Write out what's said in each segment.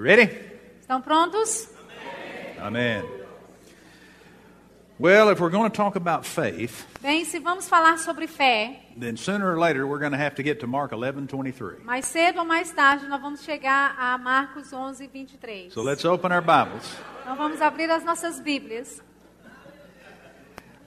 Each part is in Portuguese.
Ready? Estão prontos? Amen. Well, if we're going to talk about faith, Bem, se vamos falar sobre fé, then sooner or later we're going to have to get to Mark 11:23. mais cedo ou mais tarde nós vamos chegar a Marcos 11, 23. So let's open our Bibles. Então vamos abrir as nossas Bíblias.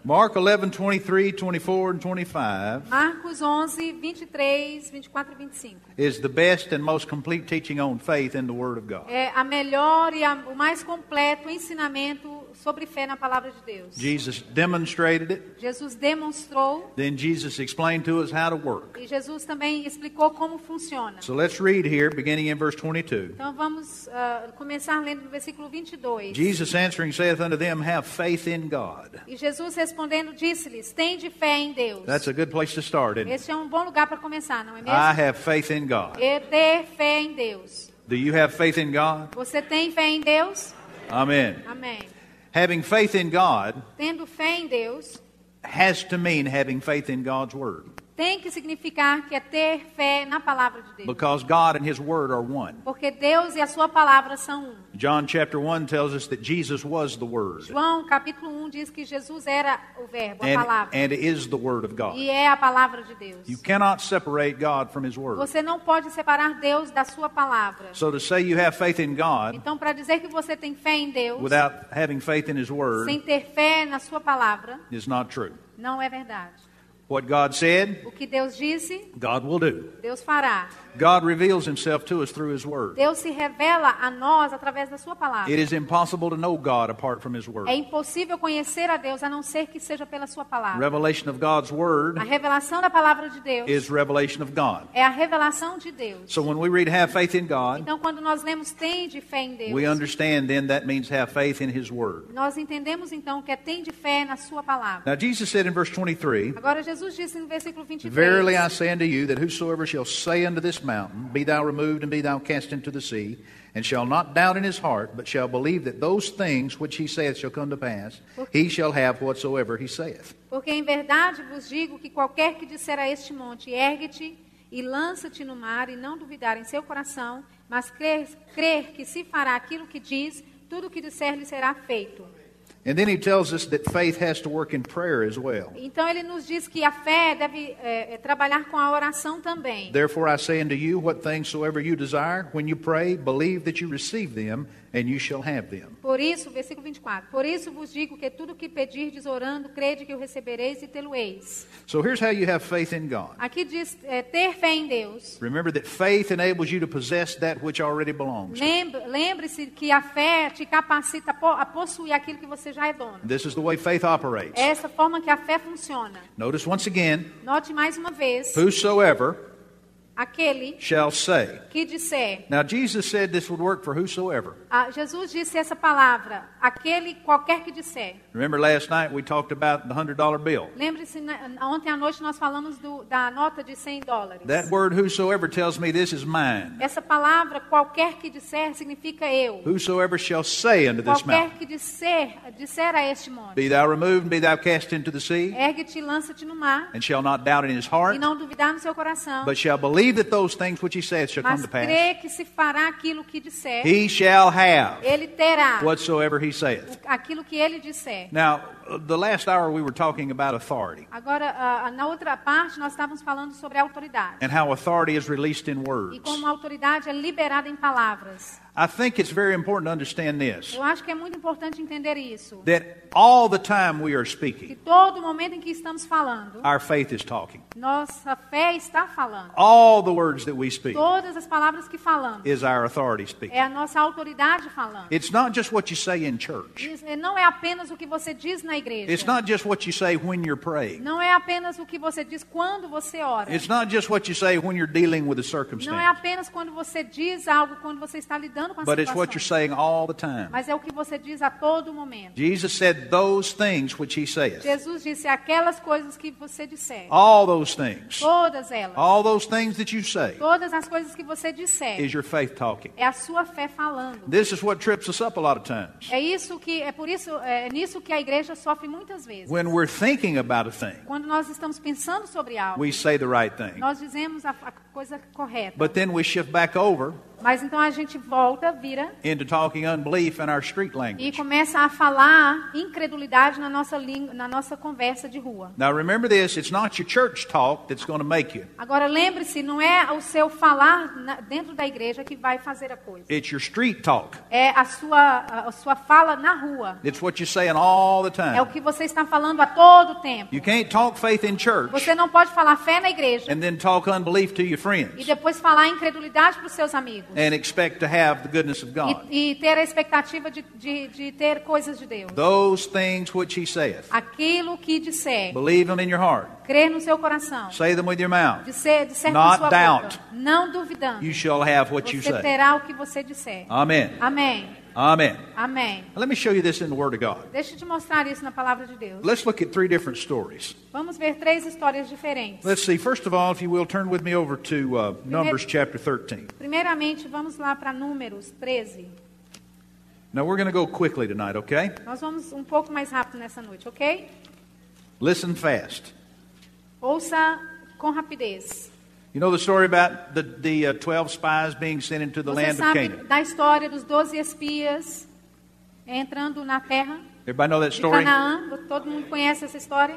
Mark 11:23, 24 and 25 Marcos 11, 23, 24 e 25. is the best and most complete teaching on faith in the word of God. É a melhor e a- o mais completo ensinamento sobre fé na palavra de Deus. Jesus demonstrated it, Jesus demonstrou then Jesus explained to us how to work. e Jesus também explicou como funciona. So let's read here beginning in verse 22. Então vamos ah, começar lendo no versículo 22. Jesus answering saith unto them, Have faith in God. E Jesus respondendo disse-lhes: Tende fé em Deus. That's a good place to start, isn't it? Este é um bom lugar para começar, não é mesmo? I have faith in God. E ter fé em Deus. Do you have faith in God? Você tem fé em Deus? Amen. Amém. Having faith in God Tendo fé em Deus has to mean having faith in God's Word. Tem que significar que é ter fé na palavra de Deus. Because God and His Word are one. Porque Deus e a sua palavra são um. John chapter 1 tells us that Jesus was the Word João capítulo 1 diz que Jesus era o verbo, a and, palavra. and is the Word of God. E é a palavra de Deus. You cannot separate God from His Word. Você não pode separar Deus da sua palavra. So to say you have faith in God Então, para dizer que você tem fé em Deus, without having faith in His Word sem ter fé na sua palavra, is not true. não é verdade. What God said, O que Deus disse, God will do. Deus fará. God reveals Himself to us through His Word. Deus se revela a nós através da sua palavra. It is impossible to know God apart from His Word. É impossível conhecer a Deus a não ser que seja pela sua palavra. Revelation of God's A Word revelação da palavra de Deus is revelation of God. é a revelação de Deus. So when we read have faith in God, Então, quando nós lemos tem de fé em we Deus, understand then that means have faith in His Word. nós entendemos então que é tem de fé na sua palavra. Now Jesus said in verse 23, Agora, Jesus disse no versículo 23: Verily I say unto you that whosoever shall say unto this mountain, Be thou removed and be thou cast into the sea, and shall not doubt in his heart, but shall believe that those things which he saith shall come to pass, he shall have whatsoever he saith. Porque em verdade vos digo que qualquer que disser a este monte, ergue-te e lança-te no mar, e não duvidar em seu coração, mas crer, crer que se fará aquilo que diz, tudo o que disser lhe será feito. And then he tells us that faith has to work in prayer as well. Então ele nos diz que a fé deve é, é, trabalhar com a oração também. Therefore I say unto you, what things soever you desire, when you pray, believe that you receive them, and you shall have them. Por isso, versículo 24: Por isso vos digo que tudo que pedirdes orando, crede que o recebereis e tê-lo-eis. So here's how you have faith in God. Aqui diz é, ter fé em Deus. Remember that faith enables you to possess that which already belongs. Lembre-se que a fé te capacita a po- a possuir aquilo que você já é dono. This is the way faith operates. É essa forma que a fé funciona. Notice once again, Note mais uma vez: whosoever aquele shall say. que disser. Now Jesus said this would work for whosoever. Ah, Jesus disse essa palavra: aquele qualquer que disser. Remember last night we talked about the hundred dollar bill. Lembre-se, né, ontem à noite nós falamos do- da nota de 100 dólares. That word whosoever tells me this is mine. Essa palavra, qualquer que disser, significa eu. Whosoever shall say unto this Qualquer mountain, que disser, disser a este monte: Be thou removed and be thou cast into the sea, ergue-te e lança-te no mar, and shall not doubt in his heart, e não duvidar no seu coração, but shall believe that those things which he saith shall come mas to pass. crê que se fará aquilo que disser, He shall have ele terá whatsoever he saith. aquilo que ele disser. Now, the last hour we were talking about authority Agora, ah, na outra parte, nós estávamos falando sobre a autoridade. and how authority is released in E words. como a autoridade é liberada em palavras. I think it's very important to understand this Eu acho que é muito importante entender isso. that all the time we are Que speaking, todo momento em que estamos falando, our faith is talking. nossa fé está falando. All the words that we speak Todas as palavras que falamos is our authority speaking. é a nossa autoridade falando. It's not just what you say in church. Eh, Não é apenas o que você diz na igreja. It's not just what you say when you're praying. Não é apenas o que você diz quando você ora. It's not just what you say when you're dealing with a Não é circumstance. apenas quando você diz algo quando você está lidando com a But it's what you're situação. saying all the time. Mas é o que você diz a todo momento. Jesus said those things which he saith. Jesus disse aquelas coisas que você disser. All those things. Todas elas. All those things that you say Todas as coisas que você disser. is your faith talking. É a sua fé falando. This is what trips us up a lot of times. É isso que é por isso é nisso que a igreja sofre muitas vezes. When we're thinking about a thing, Quando nós estamos pensando sobre algo, we say the right thing. nós dizemos a, a coisa correta. But then we shift back over Mas então a gente volta, vira into talking unbelief in our street e language. começa a falar incredulidade na nossa língua, na nossa conversa de rua. Now remember this, it's not your church talk that's going to make you. Agora lembre-se, não é o seu falar na- dentro da igreja que vai fazer a coisa. It's your street talk. É a sua, a sua fala na rua. It's what you're saying all the É o time. que você está falando a todo tempo. You can't talk faith in church Você não pode falar fé na igreja and then talk unbelief to your e friends depois falar incredulidade para os seus amigos. And expect to have the goodness of God. E, e ter a expectativa de, de, de ter coisas de Deus. Those things which he saith, Aquilo que disser, believe them in your heart. crer no seu coração. Say them with your mouth. Disser, disser Not sua doubt. boca. Não duvidando. You shall have what you Você say. terá o que você disser. Amen. Amém. Amen. Amém. Let me show you this in the Word of God. Deixa eu te mostrar isso na palavra de Deus. Let's look at three different stories. Vamos ver três histórias diferentes. Let's see. First of all, if you will, turn with me over to uh, Numbers chapter 13. Primeiramente, vamos lá para Números 13. Now, we're going to go quickly tonight, okay? Nós vamos um pouco mais rápido nessa noite, ok? Listen fast. Ouça com rapidez. You know the story about the, the uh, 12 spies being sent into the Você land of sabe Canaan? da história dos 12 espias entrando na terra Everybody know that de story? Canaã? Todo mundo conhece essa história?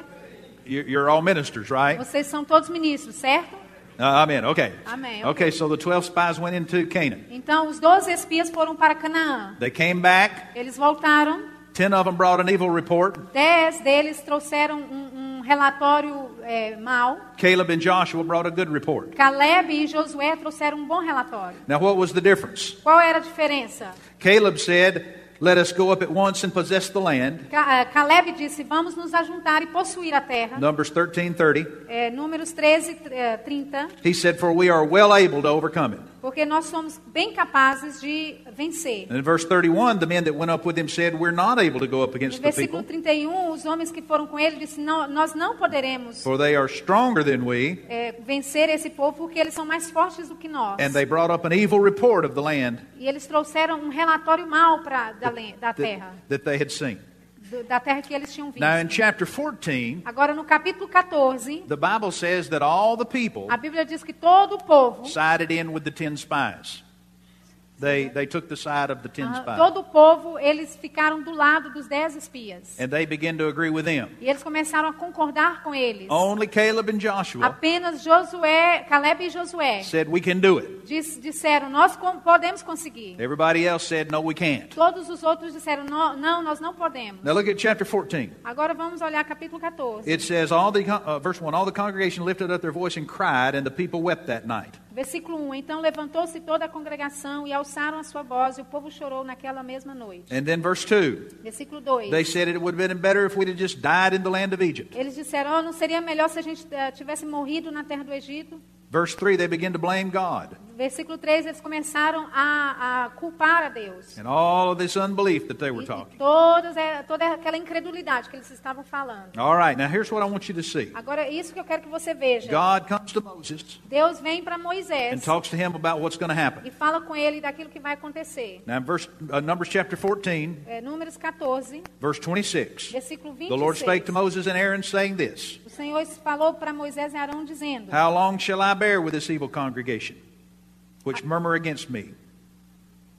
You- You're all ministers, right? Vocês são todos ministros, certo? Uh, amen. Okay. Amém, Okay, so the 12 spies went into Canaan. Então, os 12 espias foram para Canaã. They came back. Eles voltaram. 10 of them brought an evil report. Dez deles trouxeram um, um relatório é, mau. Caleb and Joshua brought a good report. Caleb e Josué trouxeram um bom relatório. Now, what was the difference? Qual era a diferença? Caleb said, Let us go up at once and possess the land. Eh, Caleb disse: Vamos nos ajuntar e possuir a terra. Numbers 13 30. É, números 13, eh, 30. He said, For we are well able to overcome it. Porque nós somos bem capazes de vencer. And in verse 31, the men that went up with him said, We're not able to go up against the versículo people, 31, os homens que foram com ele disseram: não, Nós não poderemos for they are stronger than we. eh, vencer esse povo porque eles são mais fortes do que nós. And they brought up an evil report of the land E eles trouxeram um relatório mau pra, da, da terra, that, that they had seen. Da terra que eles tinham visto. Now, in chapter 14, Agora, no capítulo 14, the Bible says that all the people a Bíblia diz que todo o povo, sided in with the 10 spies. They, they took the side of the 10 ah, spies. todo o povo, eles ficaram do lado dos dez espias. And they began to agree with them. E eles começaram a concordar com eles. Only Caleb and Joshua Apenas Josué, Caleb e Josué said, We can do it. dis- disseram: Nós com- podemos conseguir. Everybody else said, No, we can't. Todos os outros disseram: "Nó- Não, nós não podemos. Now look at chapter 14. Agora vamos olhar capítulo 14. It says, all the, uh, verse 1 All the congregation lifted up their voice and cried, and the people wept that night. Versículo 1: Então levantou-se toda a congregação e alçaram a sua voz, e o povo chorou naquela mesma noite. And then verse 2 Versículo 2: They said it would have been better if we'd have just died in the land of Egypt. Eles disseram: oh, Não seria melhor se a gente eh, tivesse morrido na terra do Egito? Verse 3 They begin to blame God Versículo 3: Eles começaram a, a culpar a Deus. and all of this unbelief that they were talking. todas, eh, toda aquela incredulidade que eles estavam falando. All right, now here's what I want you to see Agora, isso que eu quero que você veja. God comes to Moses Deus vem para and Moisés talks to him about what's going to happen. e fala com ele daquilo que vai acontecer. Now, verse, uh, Numbers chapter 14, É, números 14, verse 26. versículo The Lord spake to 26. Moses and Aaron, saying this Senhor falou para Moisés e Arão dizendo: How long shall I bear with this evil congregation, which murmur against me?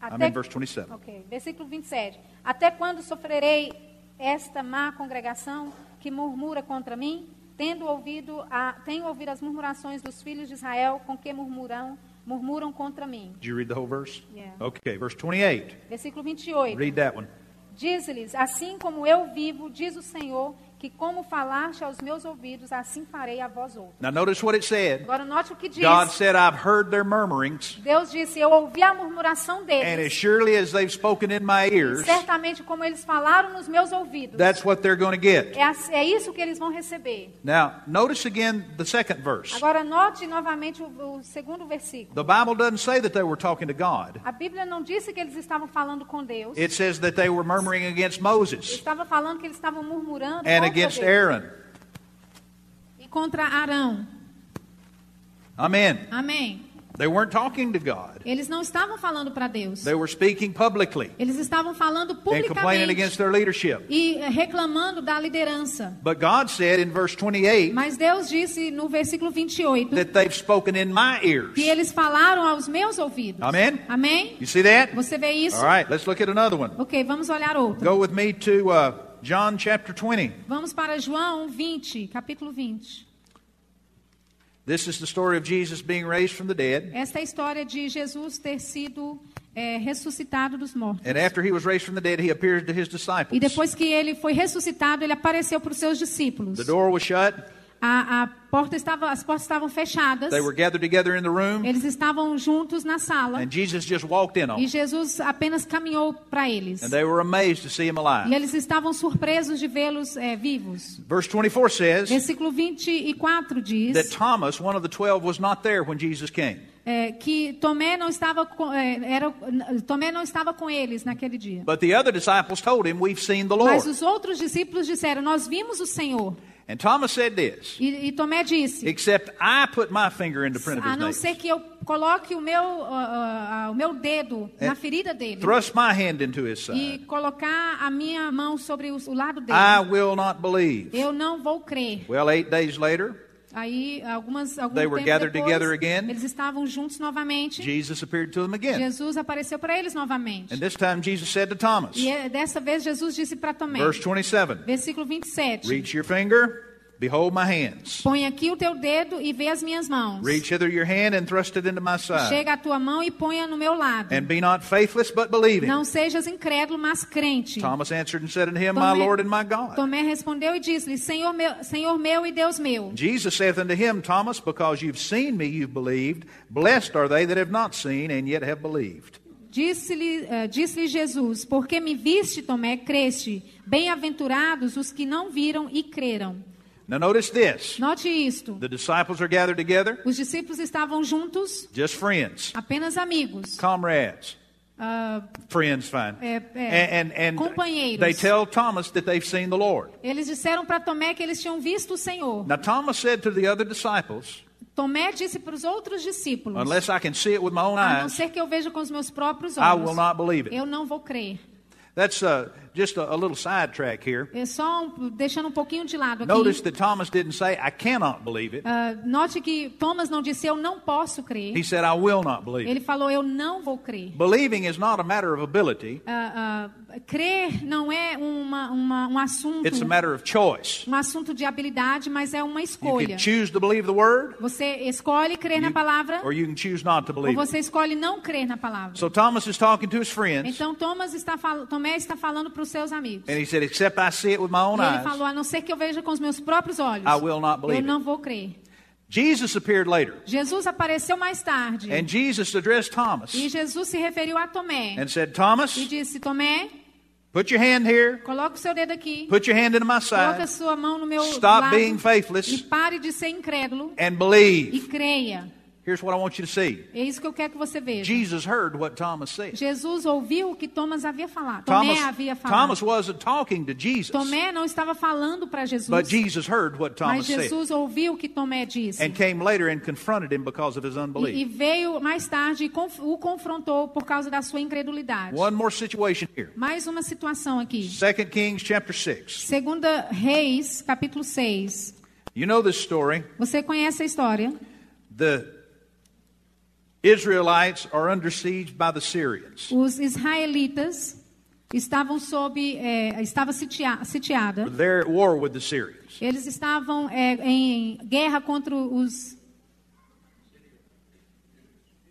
I'm Até, in verse 27. Ok, versículo 27. Até quando sofrerei esta má congregação que murmura contra mim? Tendo ouvido, a, tenho ouvido as murmurações dos filhos de Israel com que murmuram, murmuram contra mim. Did you read the whole verse? Yeah. Okay, verse 28. Versículo 28. Read that one. Diz-lhes: Assim como eu vivo, diz o Senhor, que como falaste aos meus ouvidos, assim farei a vós outros. Now, notice what it said. Agora note o que diz. God said, I've heard their murmurings, Deus disse: Eu ouvi a murmuração and as deles. surely as they've spoken in my E ears, certamente como eles falaram nos meus ouvidos. that's what they're going to get. É, é isso que eles vão receber. Now, notice again the second verse. Agora note novamente o, o segundo versículo. The Bible doesn't say that they were talking to God. A Bíblia não disse que eles estavam falando com Deus. It says that they were murmuring against Moses Estava falando que eles estavam murmurando and against Aaron. e contra Arão. Amen. Amém. They weren't talking to God. Eles não estavam falando para Deus. They were speaking publicly Eles estavam falando and complaining publicamente against their leadership. e eh, reclamando da liderança. But God said in verse 28 Mas Deus disse no versículo 28 that they've spoken in my ears. que eles falaram aos meus ouvidos. Amen? Amém? You see that? Você vê isso? All right, let's look at another one. Ok, vamos olhar outro. Go with me to uh, John chapter 20. Vamos para João 20, capítulo 20. This is the story of Jesus being raised from the dead. Esta é a história de Jesus ter sido eh, ressuscitado dos mortos. And after he was raised from the dead, he appeared to his disciples. E depois que ele foi ressuscitado, ele apareceu para os seus discípulos. The door was shut. A, a porta estava, as portas estavam fechadas. They were gathered together in the room. Eles estavam juntos na sala. And Jesus just walked in on E. Jesus apenas caminhou para eles. And they were amazed to see him E alive. eles estavam surpresos de vê-los eh, vivos. Verse 24 says Versículo 24 diz that Thomas, one of the twelve, was not there when Jesus came. eh, que Tomé não estava com, eh, era, Tomé não estava com eles naquele dia. But the other disciples told him, We've seen the Lord. Mas os outros discípulos disseram: Nós vimos o Senhor. And Thomas said this E, e Tomé disse: Except I put my finger in the print of A his não nails, ser que eu coloque o meu, ah, ah, o meu dedo na ferida dele thrust my hand into his e side, colocar a minha mão sobre o, o lado dele, I will not believe. eu não vou crer. Well, eight days later, Aí, algumas, algum They were gathered depois, together again. eles estavam juntos novamente. Jesus appeared to them again. Jesus apareceu para eles novamente. And this time, Jesus said to Thomas, E eh, dessa vez Jesus disse para Tomé, verse 27, versículo 27, Reach your finger, behold my hands. põe aqui o teu dedo e vê as minhas mãos. Reach hither your hand and thrust it into my side. Chega a tua mão e ponha no meu lado. And be not faithless, but believing. Não sejas incrédulo, mas crente. Thomas answered and said unto him, My Tomé- Lord and my God. Tomé respondeu e disse-lhe, Senhor meu, Senhor meu e Deus meu. Jesus saith unto him, Thomas, because you've seen me, you've believed. Blessed are they that have not seen and yet have believed. Disse-lhe eh, disse-lhe Jesus, porque me viste, Tomé, creste. Bem-aventurados os que não viram e creram. Now notice this. Note isto. The disciples are gathered together, Os discípulos estavam juntos, just friends, apenas amigos. comrades. Ah, Friends, fine. É, é. And, and, Companheiros. they tell Thomas that they've seen the Lord. eles disseram para Tomé que eles tinham visto o Senhor. Now Thomas said to the other disciples, Tomé disse para os outros discípulos: Unless I can see it with my own A não eyes, ser que eu veja com os meus próprios I olhos, will not believe it. eu não vou crer. That's uh, just a, a little sidetrack here. É só um- deixando um pouquinho de lado aqui. Notice that Thomas didn't say, I cannot believe it. Ah, note que Thomas não disse eu não posso crer. He said, I will not believe Ele falou eu não vou crer. Believing is not a matter of ability, Ah, ah, crer não é uma, uma, um assunto it's a matter of choice. um assunto de habilidade, mas é uma You escolha. can choose to believe the word, Você escolhe crer na you- palavra or you can choose not to ou believe it. você escolhe não crer na palavra. So Thomas is talking to his friends, Então Thomas está. Tomé está falando para os seus amigos. and he said, Except I see it with my own E ele eyes, falou: a não ser que eu veja com os meus próprios olhos, I will not eu believe não it. vou crer. Jesus appeared later, Jesus apareceu mais tarde. and Jesus addressed Thomas E Jesus se referiu a Tomé. and said, Thomas, E disse: Tomé, put your hand here, coloca o seu dedo aqui. put your hand into my Coloca a side, sua mão no meu stop lado. being E faithless, pare de ser incrédulo. and E believe. creia. Here's what I want you to see É isso que eu quero que você veja. Jesus heard what Thomas said. Jesus ouviu o que Thomas havia falado. Tomé Thomas, havia falado. Thomas wasn't talking to Jesus, Tomé não estava falando para Jesus. but Jesus heard what mas Thomas said Jesus ouviu o que Tomé disse. and came later and confronted him because of his E, e unbelief. veio mais tarde e conf- o confrontou por causa da sua incredulidade. One more situation here. Mais uma situação aqui. 2 Kings chapter 6. Segunda Reis, capítulo 6. You know this story. Você conhece a história? The Israelites are under siege by the Syrians. Os israelitas estavam sob, é, estava sitia- sitiada. They're at war with the Syrians. Eles estavam é, em guerra contra os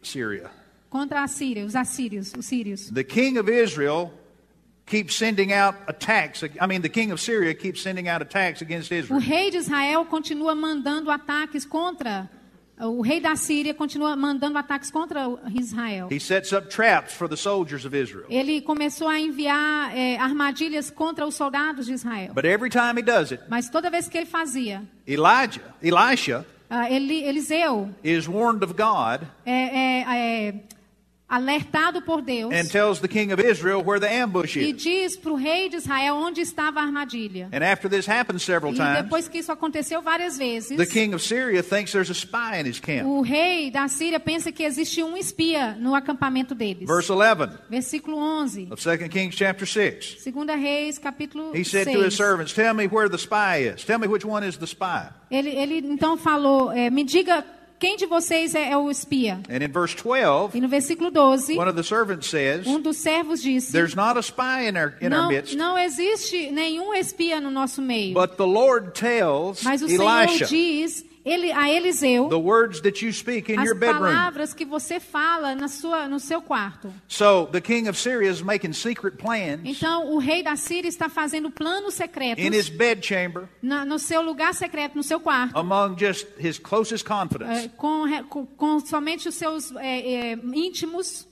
Syria. contra a Síria, os assírios, os sírios. The king of Israel keeps sending out attacks. I mean, the king of Syria keeps sending out attacks against O Israel. rei de Israel continua mandando ataques contra o rei da Síria continua mandando ataques contra Israel. He sets up traps for the soldiers of Israel. Ele começou a enviar é, armadilhas contra os soldados de Israel. But every time he does it, Mas toda vez que ele fazia, Elijah, Elisha, ele, Eliseu is warned of God é, é, é, alertado por Deus and tells the king of Israel where the ambush e diz para o rei de Israel onde estava a armadilha. And after this happens several E depois que isso aconteceu várias vezes, the king of Syria thinks there's a spy in his camp. o rei da Síria pensa que existe um espia no acampamento deles. Verse 11 Versículo 11. of 2 Kings chapter 6. Segunda Reis, capítulo He said to his 6. servants, Tell me where the spy is. Tell me which one is the spy. Ele, ele então falou, é, me diga quem de vocês é, é o espia. And in verse 12, E no versículo 12, one of the servants says, um dos servos disse, There's not a spy in our, não, midst, não existe nenhum espia no nosso meio. but the Lord tells Mas o Senhor Elisha diz ele, a Eliseu the words that you speak in as your bedroom. palavras que você fala na sua, no seu quarto. So the king of Syria is making secret plans Então, o rei da Síria está fazendo planos secretos in his bedchamber na- no seu lugar secreto, no seu quarto, among just his closest confidants. é, com, re- com- com somente os seus é, é, íntimos,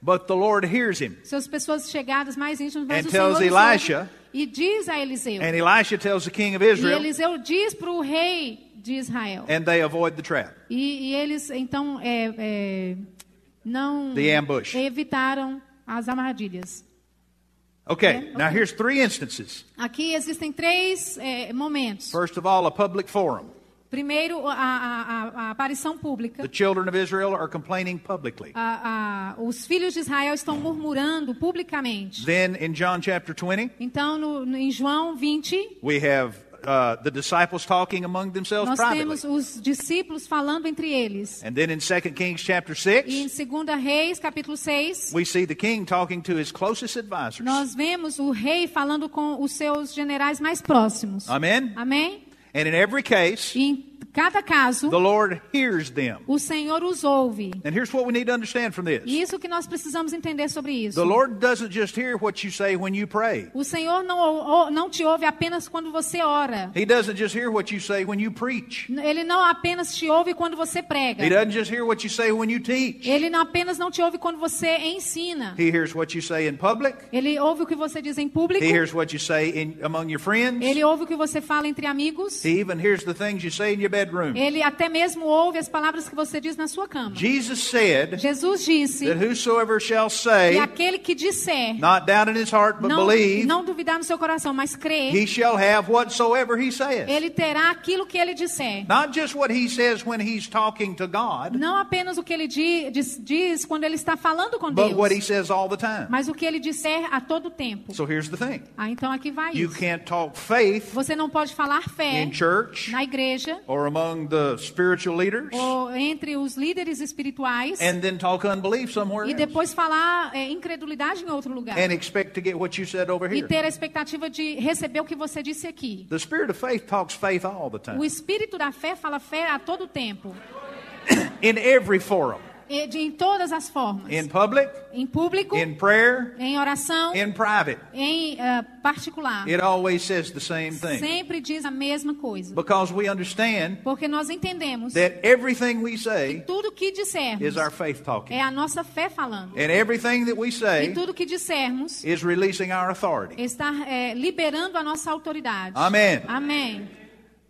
But the Lord hears him. suas pessoas chegadas mais íntimas, mas And o tells Senhor Elisha- e diz a Eliseu. And Elisha tells the king of E Israel, Eliseu diz para o rei de Israel. and they avoid the trap. E, e eles, então, é, é, não The ambush. evitaram as armadilhas. Okay, Yeah, now here's three instances. Aqui existem três é, momentos. First of all, a public forum. Primeiro, a, a- a- aparição pública. The children of Israel are complaining publicly. A- a- os filhos de Israel estão murmurando publicamente. Then in John chapter 20, Então, no- no- em João 20, we have uh, the disciples talking among themselves nós privately. temos os discípulos falando entre eles. And then in 2 Kings chapter E em 6, 2 Reis, capítulo 6, we see the king talking to his closest advisors. nós vemos o rei falando com os seus generais mais próximos. Amen? Amém? And in every case, em cada caso, the Lord hears them. o Senhor os ouve. E isso que nós precisamos entender sobre isso. The Lord doesn't just hear what you say when you pray. O Senhor não, não te ouve apenas quando você ora. He doesn't just hear what you say when you preach. Ele não apenas te ouve quando você prega. He doesn't just hear what you say when you teach. Ele não apenas não te ouve quando você ensina. He hears what you say in public. Ele ouve o que você diz em público. He hears what you say in, among your friends. Ele ouve o que você fala entre amigos. Bedroom. Ele até mesmo ouve as palavras que você diz na sua cama. Jesus said Jesus disse that whosoever shall que say, aquele que disser, not doubt in his heart, but não, believe, não duvidar no seu coração, mas crer, he shall have whatsoever he says. ele terá aquilo que ele disser. Not just what he says when he's talking to God, Não apenas o que ele di- diz, diz quando ele está falando com but what he Deus, says all the time. mas o que ele disser a todo tempo. So here's the thing Ah, então aqui vai you isso. can't talk faith Você não pode falar fé in church na igreja or among the spiritual leaders ou entre os líderes espirituais and then talk unbelief somewhere e depois falar é, incredulidade em outro lugar. and expect to get what you said over E here. ter a expectativa de receber o que você disse aqui. The spirit of faith talks faith all the O time espírito da fé fala fé a todo tempo, in every forum, e de- em todas as formas. in public, Em público, in prayer, em oração, in private. em ah, particular. It always says the same thing Sempre diz a mesma coisa. because we understand Porque nós entendemos that everything we say tudo que dissermos is our faith talking, é a nossa fé falando. and everything that we E say tudo que dissermos is releasing our authority. está é, liberando a nossa autoridade. Amen. Amém.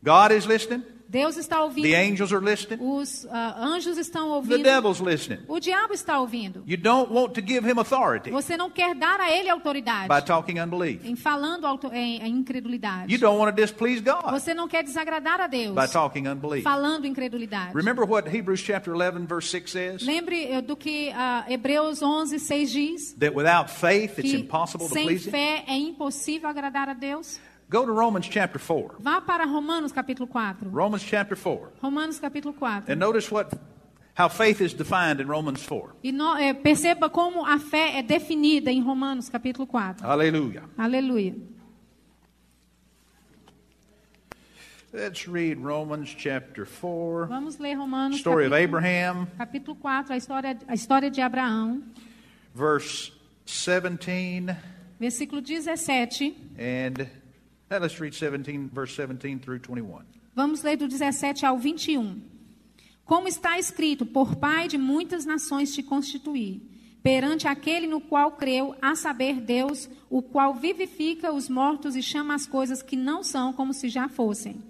God is listening, Deus está ouvindo. the angels are listening, Os ah, anjos estão the ouvindo. devil's listening. O diabo está ouvindo. You don't want to give him authority Você não quer dar a ele autoridade by talking unbelief. em falando em, em incredulidade. You don't want to displease God Você não quer desagradar a Deus by talking unbelief. falando incredulidade. Remember what Hebrews chapter 11 verse 6 says? Lembre eh, do que ah, Hebreus 11, 6 diz. That without faith it's impossible to sem please him. fé é impossível agradar a Deus. Go to Romans chapter 4. Vá para Romanos capítulo 4. Romans chapter 4. Romanos capítulo 4. And notice what how faith is defined in Romans 4. E no- eh, perceba como a fé é definida em Romanos capítulo 4. Hallelujah. Aleluia. Let's read Romans chapter 4. Vamos ler Romanos Story of capítulo, Abraham, capítulo 4, a história, a história de Abraão, verse 17 versículo 17. and let's read 17 verse 17 through 21. Vamos ler do 17 ao 21. Como está escrito, por pai de muitas nações te constituí, perante aquele no qual creu, a saber Deus, o qual vivifica os mortos e chama as coisas que não são como se já fossem.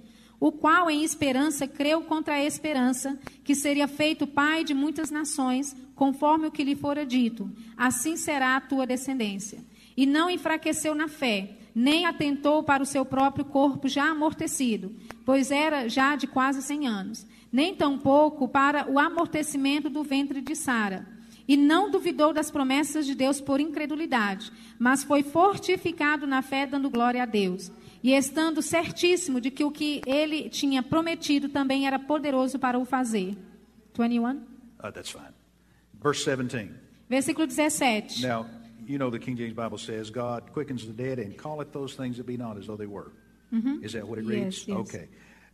o qual em esperança creu contra a esperança, que seria feito pai de muitas nações, conforme o que lhe fora dito: assim será a tua descendência. E não enfraqueceu na fé, nem atentou para o seu próprio corpo já amortecido, pois era já de quase cem anos, nem tampouco para o amortecimento do ventre de Sara. E não duvidou das promessas de Deus por incredulidade, mas foi fortificado na fé, dando glória a Deus. E estando certíssimo de que o que ele tinha prometido também era poderoso para o fazer. 21. Uh, that's fine. Verse 17. Versículo 17. Now, you know the King James Bible says, God quickens the dead and calleth those things that be not as though they were. Mm-hmm. Is that what it reads? Yes, yes. Okay.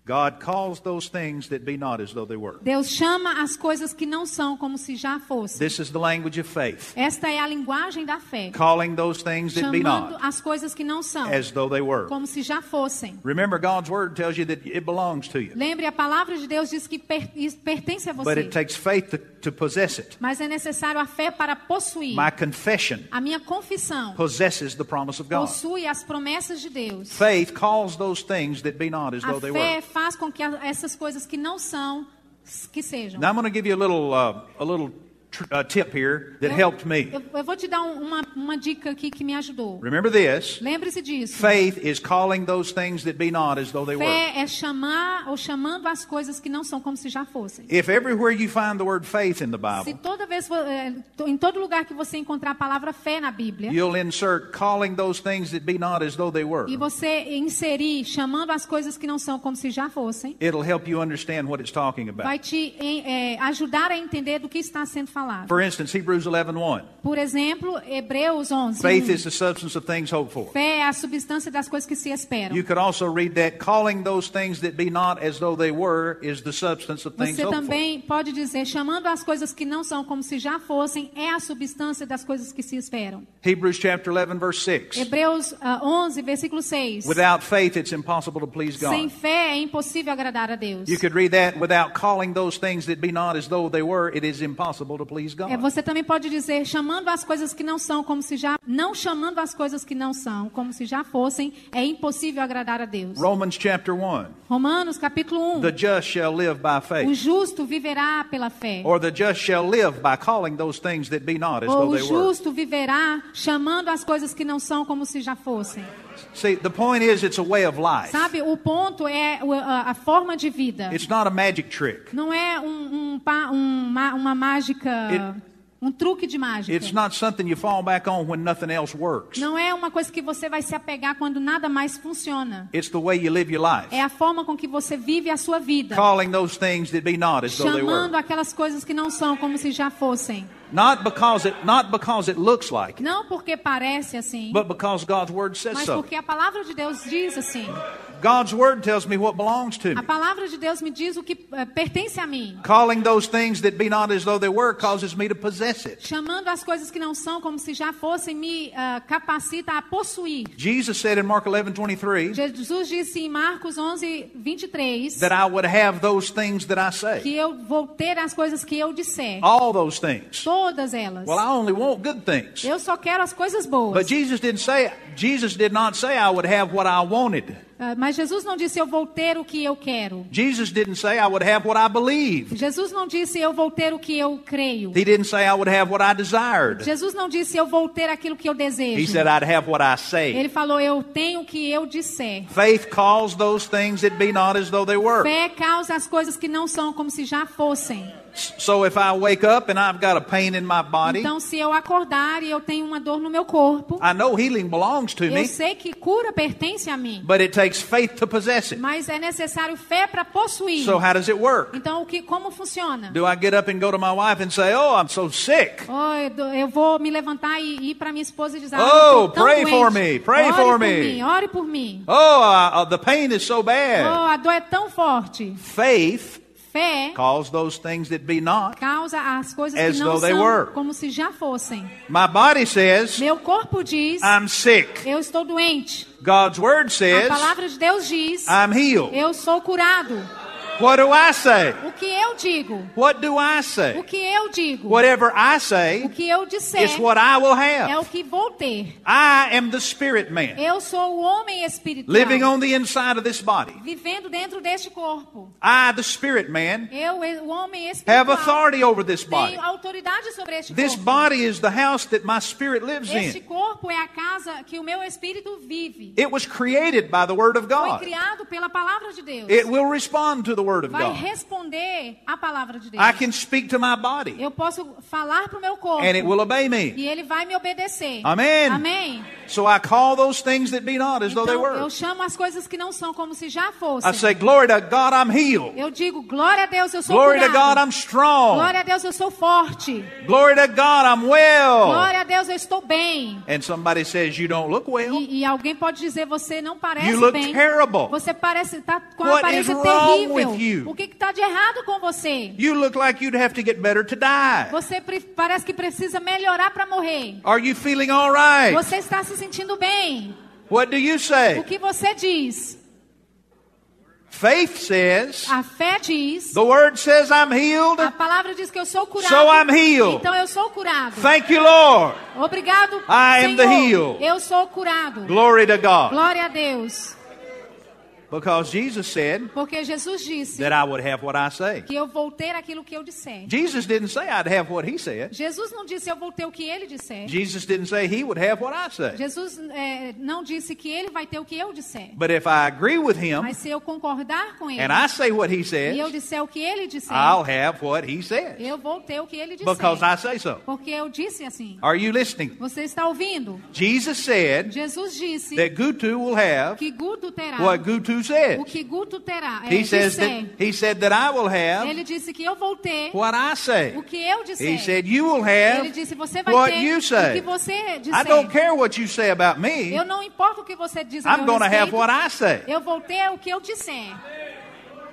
God calls those things that be not as though they were. Deus chama as coisas que não são como se já fossem. This is the language of faith. Esta é a linguagem da fé. Calling those things that be Chamando not as coisas que não são as though they were. como se já fossem. Remember, God's word tells you that it belongs to you, Lembre, a palavra de Deus diz que pertence a but você. it takes faith to, to possess it. Mas é necessário a fé para possuir. My confession A minha confissão possesses the promise of God. possui as promessas de Deus. Faith calls those things that be not as A though they fé were. Faz com que essas coisas que não são, que sejam. Now I'm going to give you a little, uh, a little uh, tip here that helped me. Eu, eu vou te dar um- uma, uma dica aqui que me ajudou. Remember this. Lembre-se disso. Faith is calling those things that be not as though they were. Fé é chamar ou chamando as coisas que não são como se já fossem. If everywhere you find the word faith in the Se Bible, toda vez, to- em todo lugar que você encontrar a palavra fé na Bíblia, you'll insert calling those things that be not as though they were. e você inserir chamando as coisas que não são como se já fossem, It'll help you understand what it's talking about. vai te é, ajudar a entender do que está sendo falado. For instance, Hebrews 11:1. Por exemplo, Hebreus 11. Faith is the substance of things hoped for. Fé é a substância das coisas que se esperam. You could also read that calling those things that be not as though they were is the substance of things Você hoped for. também pode dizer, chamando as coisas que não são como se já fossem, é a substância das coisas que se esperam. Hebrews chapter 11 verse 6. Hebreus ah, 11, versículo 6. Without faith it's impossible to please Sem God. fé é impossível agradar a Deus. You could read that without calling those things that be not as though they were, it is impossible to please É, você também pode dizer, chamando as coisas que não são como se já, não chamando as coisas que não são como se já fossem, é impossível agradar a Deus. Romans chapter 1. Romanos capítulo 1. The just shall live by O faith. justo viverá pela fé. Or the just shall live by calling those things that be not as Ou though o they were. justo viverá chamando as coisas que não são como se já fossem. See, the point is it's a way of life. Sabe, o ponto é a, forma de vida. It's not a magic trick. Não é um, um pa- um ma- uma mágica, um truque de mágica. It's not something you fall back on when nothing else works. Não é uma coisa que você vai se apegar quando nada mais funciona. It's the way you live your life. É a forma com que você vive a sua vida. Calling those things that be not as though they Chamando aquelas coisas que não são como se já fossem. Not because it not because it looks like it, Não porque parece assim, but because God's word says mas so. porque a palavra de Deus diz assim. God's word tells me what belongs to A me. palavra de Deus me diz o que eh, pertence a mim. Calling those things that be not as though they were causes me to possess it. Chamando as coisas que não são como se já fossem, me ah, capacita a possuir. Jesus said in Mark 11:23 Jesus disse em Marcos 11, 23, that I would have those things that I say. que eu vou ter as coisas que eu disser. All those things. Todas elas. Well, I only want good things. Eu só quero as coisas boas. But Jesus didn't say Jesus did not say I would have what I wanted. Ah, Mas Jesus não disse eu vou ter o que eu quero. Jesus didn't say I would have what I believe. Jesus não disse eu vou ter o que eu creio. He didn't say I would have what I desired. Jesus não disse eu vou ter aquilo que eu He desejo. said I'd have what I say. Ele falou eu tenho o que eu disser. Faith calls those things that be not as though they were. Fé causa as coisas que não são como se já fossem. So if I wake up and I've got a pain in my body, Então, se eu acordar e eu tenho uma dor no meu corpo, I know healing belongs to eu me, sei que cura pertence a mim. but it takes faith to possess it. Mas é necessário fé para possuir. So how does it work? Então, o que, como funciona? Do I get up and go to my wife and say, "Oh, I'm so sick"? Oh, eu, vou me levantar e ir para minha esposa e dizer: Oh, "Ah, tô tão pray doente. for me, pray ore for por me." mim, ore por mim. Oh, uh, uh, the pain is so bad. Oh, a dor é tão forte. Faith Fé calls those things that be not. causa as coisas As que não though they são were. como se já fossem. My body says, Meu corpo diz: I'm sick. eu estou doente. God's word A says, palavra de Deus diz: I'm healed. eu sou curado. What do I say? O que eu digo. What do I O say? que eu digo. Whatever I O say que eu disser is what I will é have. o que vou ter. I am the spirit man Eu sou o homem espiritual. living on the inside of this body. Vivendo dentro deste corpo. I, the spirit man, Eu, o homem have espiritual. authority over this body. Tenho autoridade sobre este This corpo. body is the house that my spirit lives Este in. corpo é a casa que o meu espírito vive. It was created by the Word of Foi God. criado pela palavra de Deus. It will respond to the Word of Vai God. responder à palavra de Deus. I can speak to my body Eu posso falar para o meu corpo. and it will obey me. E ele vai me obedecer. Amen. Amém. So I call those things that be not as though they Então, were. eu chamo as coisas que não são como se já I fossem. say, Glory to God, I'm healed. Eu digo, glória a Deus, eu sou Glory to curado. God, I'm strong. Glória a Deus, eu sou forte. Glory to God, I'm well. Glória a Deus, eu estou bem. And somebody says, You don't look well. E, e alguém pode dizer, você não parece You look bem. terrible. Você parece tá com What a aparência terrível. You? O que está de errado com você? You look like you'd have to get better to die. Você parece que precisa melhorar para morrer. Are you feeling all right? Você está se sentindo bem. What do you O say? que você diz? Faith says, A fé diz. the word says I'm healed. A palavra diz que eu sou curado. So I'm healed. Então eu sou curado. Thank you, Lord. Obrigado, I am Senhor. the healed. Eu sou curado. Glory to God. Glória a Deus. Because Jesus said Porque Jesus disse that I would have what I say. que eu vou ter aquilo que eu disser. Jesus didn't say I'd have what he said. Jesus não disse eu vou ter o que ele disser. Jesus didn't say he would have what I say. Jesus é, não disse que ele vai ter o que eu disser. But if I agree with him Mas se eu concordar com ele and I say what he e eu says, disser o que ele disser, I'll have what he says. eu vou ter o que ele disser. Because I say so. Porque eu disse assim. Are you listening? Você está ouvindo? Jesus said Jesus disse that Gutu will have que Guto terá what Gutu said. o que Guto terá. É, He says that he said that I will have Ele disse que eu vou ter what I say. o que eu disser. He said you will Ele have disse você vai what ter you o que say. você disser. I don't care what you say about me. Eu não importa o que você diz a I'm meu going to have what I say. Eu vou ter o que eu disser.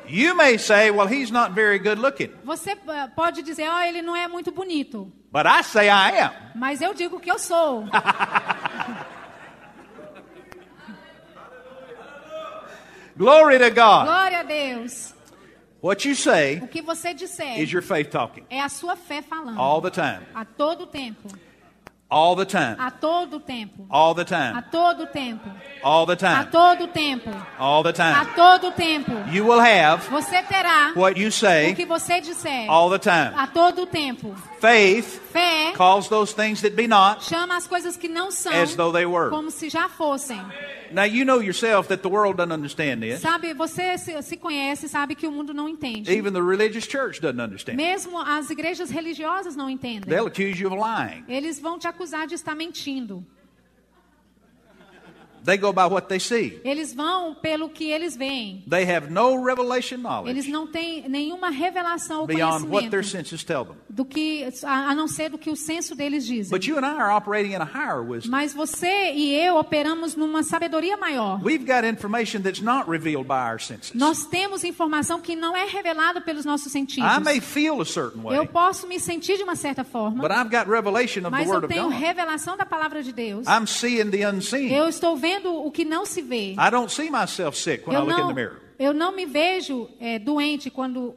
You may say, well, he's not very good looking. Você uh, pode dizer, ó, ele não é muito bonito. But I say I am. Mas eu digo que eu sou. Glory to God. Glória a Deus. What you say O que você disser is your faith talking é a sua fé falando. all the time. A todo tempo. All the time. A todo tempo. All the A time. todo tempo. All the A time. todo tempo. All the A time. todo tempo. You will have Você terá what you o say que você disser. all the time. A todo tempo. Faith Fé calls those things that be not chama as coisas que não são as though they were. como se já fossem. Now you know yourself that the world doesn't understand this. Sabe, você se, se conhece, sabe que o mundo não entende. Even the religious church doesn't understand. Mesmo as igrejas religiosas não entendem. They'll accuse you of lying. Eles vão te acusar de estar mentindo. They go by what they see. Eles vão pelo que eles veem. They have no revelation Eles knowledge não têm nenhuma revelação ou beyond what their senses tell them. do que a, a não ser do que o senso deles diz. But you and I are operating in a higher wisdom. Mas você e eu operamos numa sabedoria maior. We've got information that's not revealed by our senses. Nós temos informação que não é revelada pelos nossos sentidos. I may feel a certain Eu way, posso me sentir de uma certa forma, but I've got revelation of the mas eu Word of tenho God. revelação da palavra de Deus. I'm seeing the unseen. Eu estou vendo o que não se vê. I don't see myself sick when I Eu look in não, the mirror. eu não me vejo é, doente quando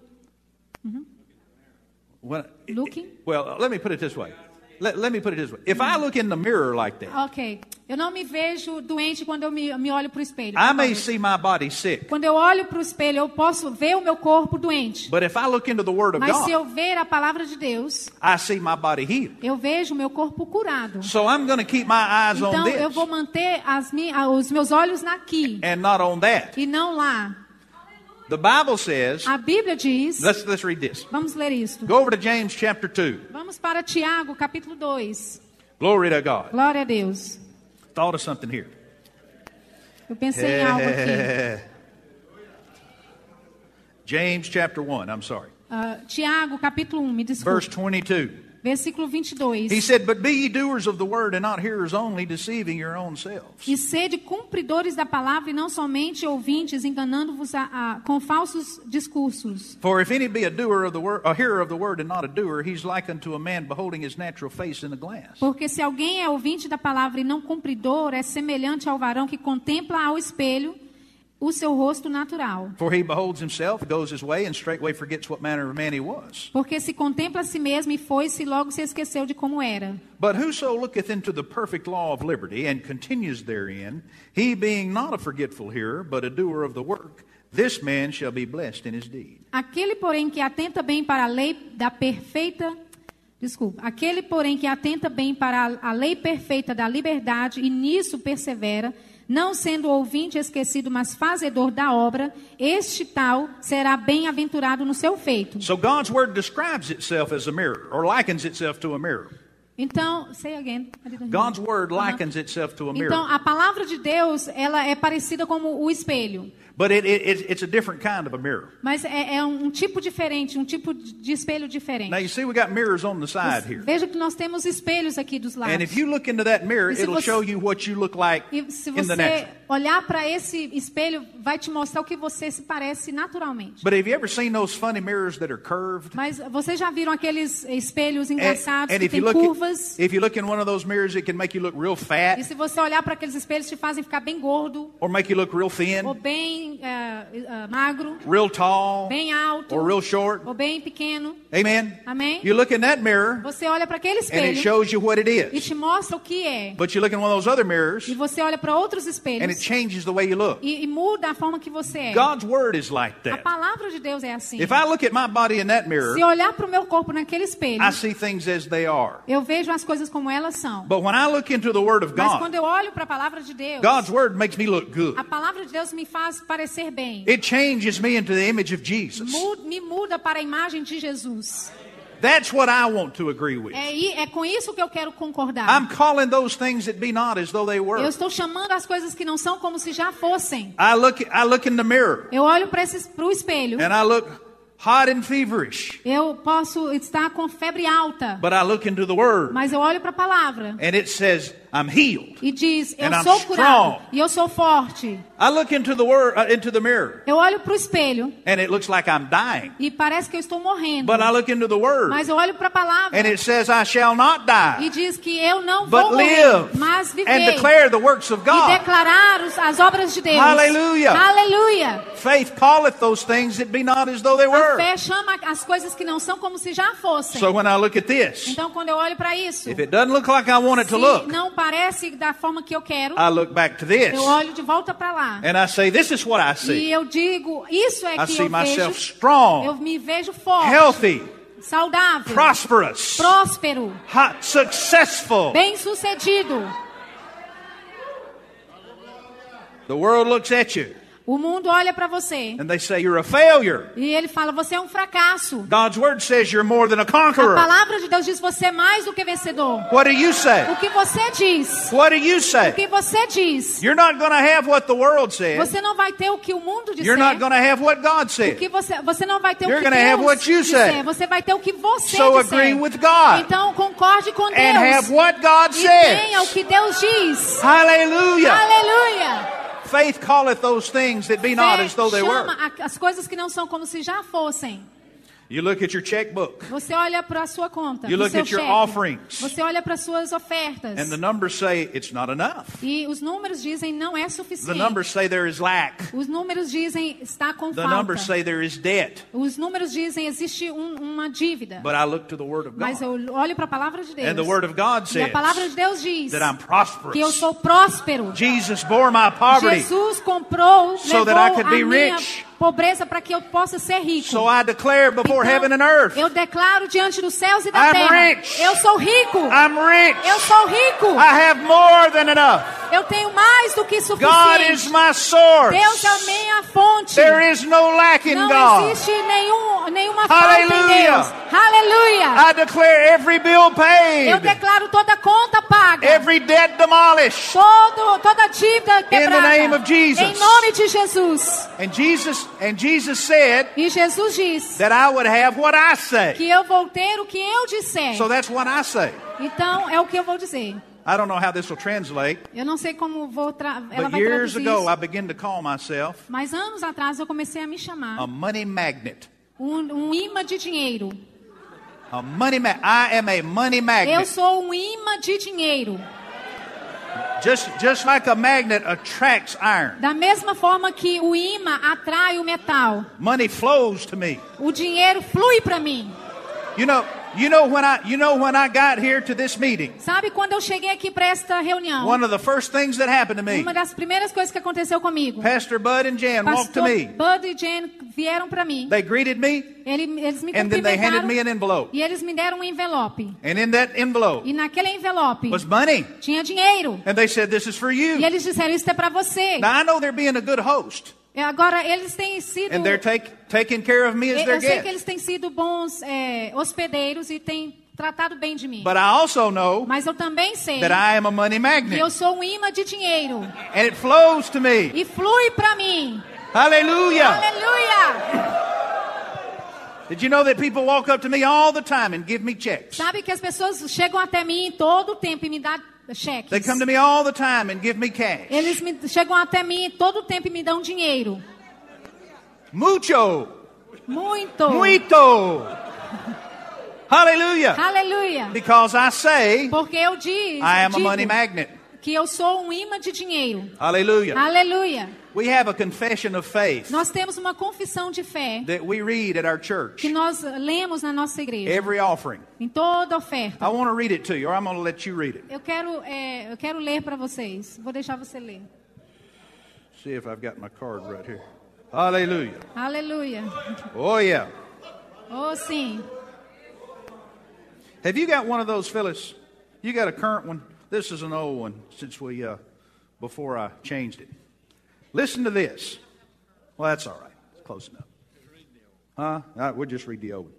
When, Looking? Well, let me put it this way. Let, let me put it this way. If I look in the mirror like that, Ok. Eu não me vejo doente quando eu me, me olho para o espelho. I may see my body sick. Quando eu olho para o espelho, eu posso ver o meu corpo doente. But if I look into the Word of Mas se God, eu ver a palavra de Deus, I see my body healed. eu vejo o meu corpo curado. So I'm going to keep my eyes on Então eu this vou manter as mi- ah, os meus olhos naqui and not on that. e não lá. The Bible says, A Bíblia diz, let's, let's read this. vamos ler isto. Go over to James chapter 2. Vamos para Tiago, capítulo 2. Glory to God. Glória a Deus. Thought of something here. Eu pensei em algo aqui. James chapter 1, I'm sorry. Ah, Tiago, capítulo 1, me Verse desculpe. 22. Versículo 22. He said, But be ye doers of the word and not hearers only, deceiving your own selves. E sede cumpridores da palavra e não somente ouvintes, enganando-vos a- a- com falsos discursos. For if any be a doer of the word, a hearer of the word and not a doer, he's like unto a man beholding his natural face in the glass. Porque se alguém é ouvinte da palavra e não cumpridor, é semelhante ao varão que contempla ao espelho o seu rosto natural. For he beholds himself, goes his way, and straightway forgets what manner of man he was. Porque se contempla a si mesmo e foi-se logo se esqueceu de como era. But whoso looketh into the perfect law of liberty, and continues therein, he being not a forgetful hearer, but a doer of the work, this man shall be blessed in his deed. Aquele, porém, que atenta bem para a lei da perfeita. Desculpa. Aquele, porém, que atenta bem para a lei perfeita da liberdade e nisso persevera, não sendo ouvinte esquecido, mas fazedor da obra, este tal será bem-aventurado no seu feito. So God's word describes itself as a mirror, or likens itself to a mirror. Então, say again. Hear. God's word likens itself to a mirror. Então, a palavra de Deus, ela é parecida como o espelho. But it, it, it's- it's a different kind of a mirror. Mas é, é um tipo diferente, um tipo de espelho diferente. Now you see, we got mirrors on the side here. Veja que nós temos espelhos aqui dos lados. And if you look into that mirror, E it'll você- show you what you look like E se in the você natural. olhar para esse espelho, vai te mostrar o que você se parece naturalmente. But have you ever seen those funny mirrors that are curved? Mas vocês já viram aqueles espelhos And, engraçados and que if you tem look, curvas? at, if you look in one of those mirrors, it can make you look real E fat, se você olhar para aqueles espelhos, te fazem ficar bem gordo, or make you look real thin, ou bem eh, eh, magro, real tall, bem alto, or real short. ou bem pequeno. Amen. Amém? You look in that mirror, Você olha para aquele and it espelho shows you what it e is. te mostra o que é. But you look in one of those other mirrors, E você olha para outros and it espelhos changes the way you look. e, e muda a forma que você é. God's word is like A that. palavra de Deus é assim. If I look at my body in that mirror, Se olhar para o meu corpo naquele espelho, I see things as they are. eu vejo as coisas como elas são. But when I look into the Word of Mas God, quando eu olho para a palavra de Deus, God's Word makes me look good. a palavra de Deus me faz parecer bem. It changes me into the image of Jesus. Me muda para a imagem de Jesus. That's what I want to agree with. É, é com isso que eu quero concordar. I'm calling those things that be not as though they Eu were. estou chamando as coisas que não são como se já fossem. I look, I look in the mirror Eu olho para o espelho. and I look hot and feverish, Eu posso estar com febre alta, but I look into the Word mas eu olho para a palavra and it says I'm healed. e diz: Eu And I'm sou curado strong. e eu sou forte. I look into the Word, uh, into the mirror, Eu olho para o espelho and it looks like I'm dying. e parece que eu estou morrendo. But I look into the Word Mas eu olho para a palavra and it says I shall not die, e diz que eu não but vou morrer, live mas and viver declare the works of e God. declarar os- as obras de Deus. Aleluia. Aleluia. Faith calleth those things that be not as though they A were. fé chama as coisas que não são como se já fossem. So when I look at this, Então, quando eu olho para isso, if it doesn't look like I want it to look, não parece da forma que eu quero, I look back to this eu olho de volta para lá. and I say, This is what I E see. eu digo, isso é I que see eu myself vejo. Eu strong, me vejo forte, healthy, saudável, prosperous, próspero, hot, successful. bem-sucedido. The world looks at you O mundo olha para você and they say, You're a failure. e ele fala: você é um fracasso. God's word says you're more than a A conqueror. palavra de Deus diz: você é mais do que vencedor. What do you say? O que você diz? What do you O say? que você diz? You're not going to have what the world says. Você não vai ter o que o mundo disser. You're not going to have what God O said. que você, você não vai ter You're o que gonna have Deus what you disser. say. Você vai ter o que você So disser. agree with God Então concorde com and Deus. have what God e tenha o says. que Deus diz. Hallelujah. Aleluia. Faith calleth those things that be not as though they were. as coisas que não são como se já fossem. You look at your checkbook Você olha para a sua conta, You look seu at your cheque. offerings. Você olha para as suas ofertas. and the numbers say it's not enough. E os números dizem não é The suficiente. numbers say there is lack. Os números dizem está com The falta. numbers say there is debt. Os números dizem existe um- uma dívida. But I look to the Word of Mas God. eu olho para a palavra de Deus. And the Word of God e a says palavra de Deus diz that I'm que eu prosperous. sou próspero. Jesus bore my poverty. Jesus comprou, So levou that I could a be minha rich. Pobreza para que eu possa ser rico. So I declare before Então, heaven and earth, Eu declaro diante dos céus e da I'm terra. rich. Eu sou rico. I'm rich. Eu sou rico. I have more than enough. Eu tenho mais do que God suficiente. is my source. Deus é a minha fonte. There is no lack in Não God. existe nenhum, nenhuma falta em. Deus. Aleluia. I declare every bill Eu declaro toda conta paga. every debt demolished. Todo, toda dívida quebrada. name of Jesus. Em nome de Jesus. And Jesus and Jesus said E Jesus diz that I would have what I say. que eu vou ter o que eu disser. So that's what I say. Então é o que eu vou dizer. I don't know how this will translate, Eu não sei como vou tra ela vai years traduzir ago I isso. began to call myself Mas anos atrás eu comecei a me chamar a money magnet. um, um imã de dinheiro. A money ma- I am a money Eu magnet. sou um imã de dinheiro. Just, just like a magnet attracts iron, Da mesma forma que o imã atrai o metal, money flows to me. o dinheiro flui para mim. You know, you know when I, you know when I got here to this meeting, Sabe quando eu cheguei aqui para esta reunião? one of the first things that happened to me, Uma das primeiras coisas que aconteceu comigo. Pastor Bud and Jan walked to me. Bud e Jane vieram para mim. They greeted me, Ele- eles me and then they handed me an envelope. e eles me deram um envelope. And in that envelope E naquele envelope was money. tinha dinheiro. And they said, "This is for E you." eles disseram, isso é para você. Now I know they're being a good host, E Agora, eles têm sido... and they're take, taking care of me as Eu their sei que eles têm sido bons é, hospedeiros e têm tratado bem de mim. But I also know Mas eu também sei that I am a money que magnet, eu sou um imã de dinheiro. and it flows to me. E flui para mim. Hallelujah! Aleluia! Did you know that people walk up to me all the time and give me checks? Sabe que as pessoas chegam até mim todo o tempo e me dão cheques. They come to me all the time and give me cash. Eles me, chegam até mim todo o tempo e me dão dinheiro. Mucho, Muito. muito. Hallelujah! Aleluia. Because I say Porque eu diz, I am a digo money magnet. Que eu sou um imã de dinheiro. Hallelujah. Aleluia. We have a confession of faith Nós temos uma confissão de fé that we read at our church. que nós lemos na nossa igreja. Every offering. Em toda oferta. I want to read it to you, or I'm going to let you read it. Eu quero, é, eu quero ler para vocês. Vou deixar você ler. See if I've got my card right here. Hallelujah. Aleluia. Oh, yeah. Oh, sim. Have you got one of those, Phyllis? You got a current one? This is an old one since we, uh, before I changed it. Listen to this. Well, that's all right. It's close enough. Huh? Right, we'll just read the old one.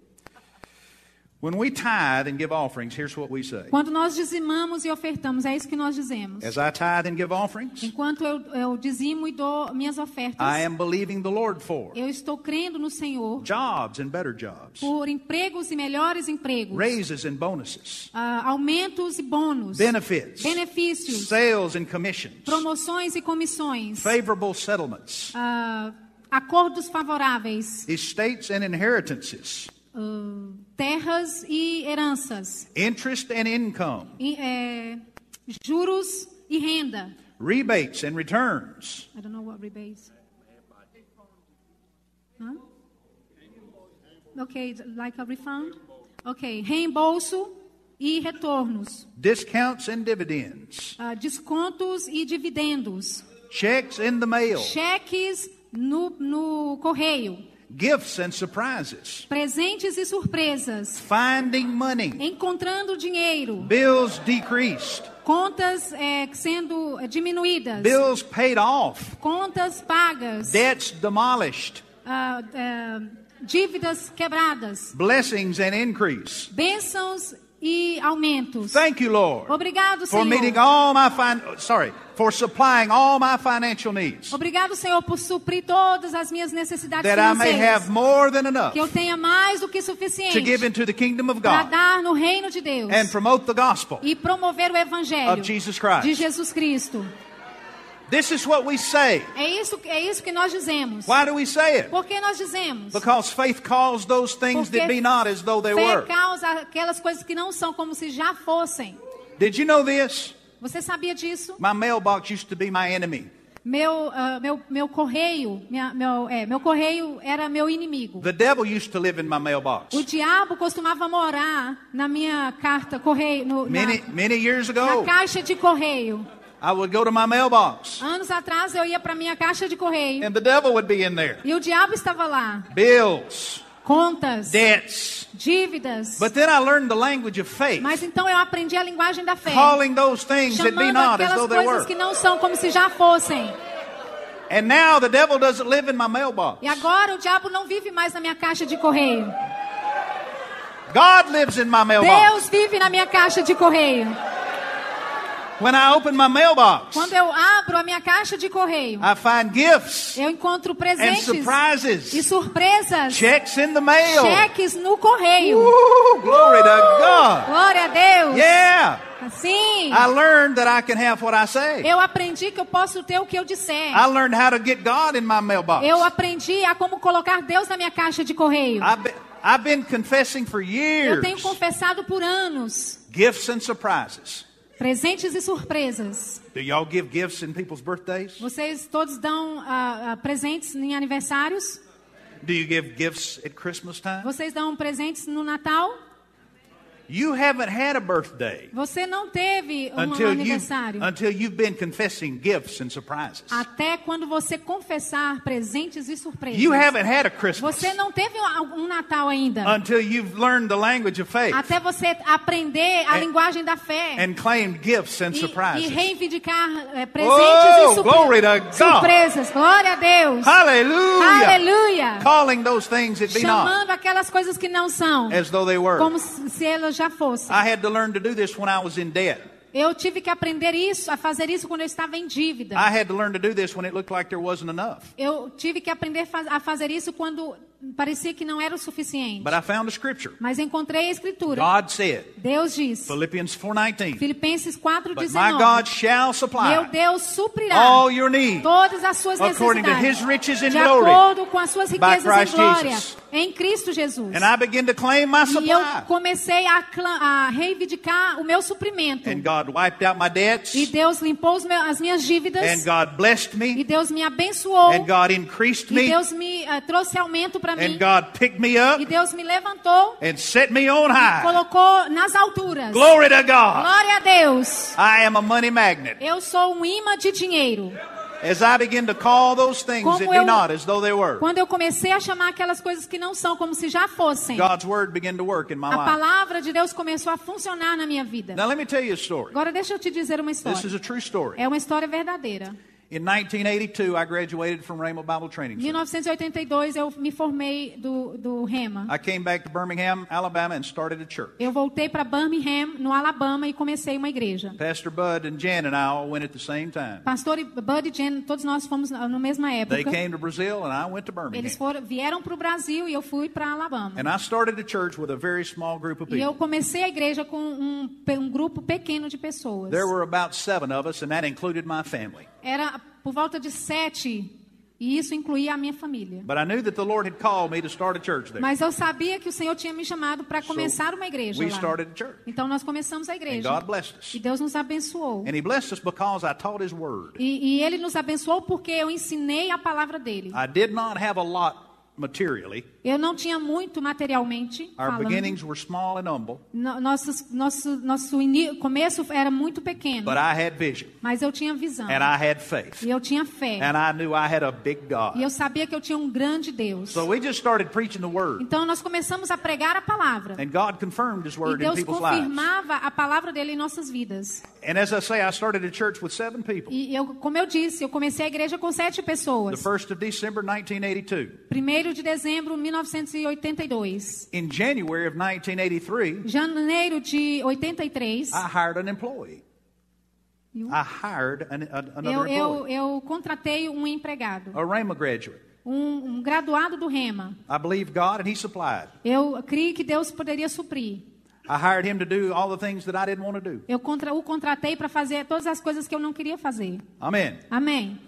Quando nós dizimamos e ofertamos, é isso que nós dizemos. As I tithe and give offerings, Enquanto eu, eu dizimo e dou minhas ofertas, I am believing the Lord for eu estou crendo no Senhor jobs and better jobs, por empregos e melhores empregos, raises and bonuses, ah, aumentos e bônus, benefits, benefícios, sales and commissions, promoções e comissões, favorable settlements, ah, acordos favoráveis, estates and inheritances, ah, terras e heranças, interest and income, e, é, juros e renda. rebates and returns, I don't know what rebates. Huh? Okay, like a refund? Ok, reembolso e retornos, discounts and dividends, Ah, descontos e dividendos, checks in the mail, cheques no, no correio, gifts and surprises, presentes e surpresas, finding money, encontrando dinheiro, bills decreased, contas eh, sendo eh, diminuídas, bills paid off, contas pagas, debts demolished, ah, eh, dívidas quebradas, blessings and increase. bênçãos e aumentos. Thank you, Lord, Obrigado, for Senhor. meeting all my fin- sorry, for supplying all my financial needs, Obrigado, Senhor, por suprir todas as minhas necessidades that I may financeiras. have more than enough Que eu tenha mais do que to suficiente give into the kingdom of para God dar no reino de Deus and promote the gospel e promover o evangelho of Jesus Christ. de Jesus Cristo. This is what we say. É isso, é isso que nós dizemos. Why do we say it? Por que nós dizemos? Because faith calls those things Porque that be not as though they fé were. causa aquelas coisas que não são como se já fossem. Did you know this? Você sabia disso? My mailbox used to be my enemy. Meu, ah, meu, meu correio, minha- meu, é, meu correio era meu inimigo. The devil used to live in my mailbox. O diabo costumava morar na minha carta correio, no, na, Many, many years na ago, caixa de correio. I would go to my mailbox Anos atrás eu ia para minha caixa de correio and the devil would be in there. e o diabo estava lá. Bills, Contas, debts. dívidas. But then I learned the language of faith, Mas então eu aprendi a linguagem da fé, calling those things that be chamando not as though they coisas were. que não são como se já fossem. And now the devil doesn't live in my mailbox. E agora o diabo não vive mais na minha caixa de correio. God lives in my mailbox. Deus vive na minha caixa de correio. When I open my mailbox, Quando eu abro a minha caixa de correio, I find gifts eu encontro and presentes e surprises, surpresas, checks in the mail. cheques no correio. Woo, glory to God. Glória a Deus. Yeah. Assim, I learned that I can have what I say. eu aprendi que eu posso ter o que eu disser. I learned how to get God in my mailbox. Eu aprendi a como colocar Deus na minha caixa de correio. I've been, confessing for Eu years tenho confessado por anos. gifts and surprises. Presentes e surpresas. Do y'all give gifts in people's birthdays? Vocês todos dão ah, ah, presentes em aniversários? Do you give gifts at Christmas time? Vocês dão presentes no Natal? You haven't had a birthday Você não teve um until you aniversário. until you've been confessing gifts and surprises. Até quando você confessar presentes e surpresas. You haven't had a Christmas Você não teve um um Natal ainda. until you've learned the language of faith Até você aprender a And- linguagem da fé. and claimed gifts and E, e surprises. reivindicar eh, presentes Oh, e surpre- glory to God. surpresas. Glória a Deus. Hallelujah! Aleluia. Calling those things that be not Chamando aquelas coisas que não são. as though they were. Como se se elas já fossem. I had to learn to do this when I was in debt. Eu tive que aprender isso, a fazer isso quando eu estava em dívida. I had to learn to do this when it looked like there wasn't enough. Eu tive que aprender a fazer isso quando parecia que não era o suficiente. But I found a scripture. Mas encontrei a escritura. God said, Deus diz, Philippians 4:19, Filipenses "But my 4:19. God shall Meu supply Deus suprirá all your needs todas as suas according to necessidades his riches and de acordo com as suas riquezas em glória Jesus." em Cristo Jesus. And I began to claim my E eu comecei a, a reivindicar o meu suprimento. And God wiped out my debts. E Deus limpou as minhas And dívidas. God blessed E me. Deus me abençoou. And God increased E me. Deus me eh, trouxe aumento para mim. And God picked me up E Deus me levantou, and set me on high. colocou nas alturas. Glory to God. Glória a Deus. I am a money magnet. Eu sou um imã de dinheiro. As I begin to call those things Como that be eu- not as though they were, Quando eu comecei a chamar aquelas coisas que não são como se já fossem, God's word began to work in my a life. palavra de Deus começou a funcionar na minha vida. Now let me tell you a story. Agora deixa eu te dizer uma This is história. a true story. É uma história verdadeira. In 1982, I graduated from Rhema Bible Training Em Center. 1982 eu me formei do, do Rema. I came back to Birmingham, Alabama, and started a church. Eu voltei para Birmingham, no Alabama, e comecei uma igreja. Pastor Bud and Jan and I all went at the same time. Pastor Bud e Jen, todos nós fomos na mesma They época. came to Brazil, and I went to Eles Birmingham. foram, vieram para o Brasil e eu fui para Alabama. And I started a church with a very small group of E eu people. comecei a igreja com um, um grupo pequeno de pessoas. There were about seven of us, and that included my family. Era por volta de sete, e isso incluía a minha família. Mas eu sabia que o Senhor tinha me chamado para começar uma igreja lá. started a church. Então nós começamos a And igreja. E Deus nos abençoou. And He blessed us because I taught His Word. E, e Ele nos abençoou porque eu ensinei a palavra dele. I did not have a lot materially. Eu não tinha muito materialmente Our falando. beginnings were small and humble, No- Nossos, nosso nosso começo era muito pequeno, but I had vision mas eu tinha visão. and I had faith. E eu tinha fé. And I knew I had a big E God. eu sabia que eu tinha um grande Deus. So we just started preaching the Word. Então nós começamos a pregar a palavra. And God confirmed His E Word in Deus lives. confirmava a palavra dele em nossas vidas. And as I say, I started a church with seven people. E eu, como eu disse, eu comecei a igreja com sete The pessoas. 1st of December 1982. 1 de dezembro de 1982. In January of 1983, Janeiro de 83, I hired an employee. You? I hired an, a, eu, another eu, employee, eu contratei um empregado, a Rhema graduate. um, um graduado do Rema. I believed God and He supplied. Eu criei que Deus poderia suprir. I hired him to do all the things that I didn't want to do. Eu contra, o contratei para fazer todas as coisas que eu não queria fazer. Amen. Amém.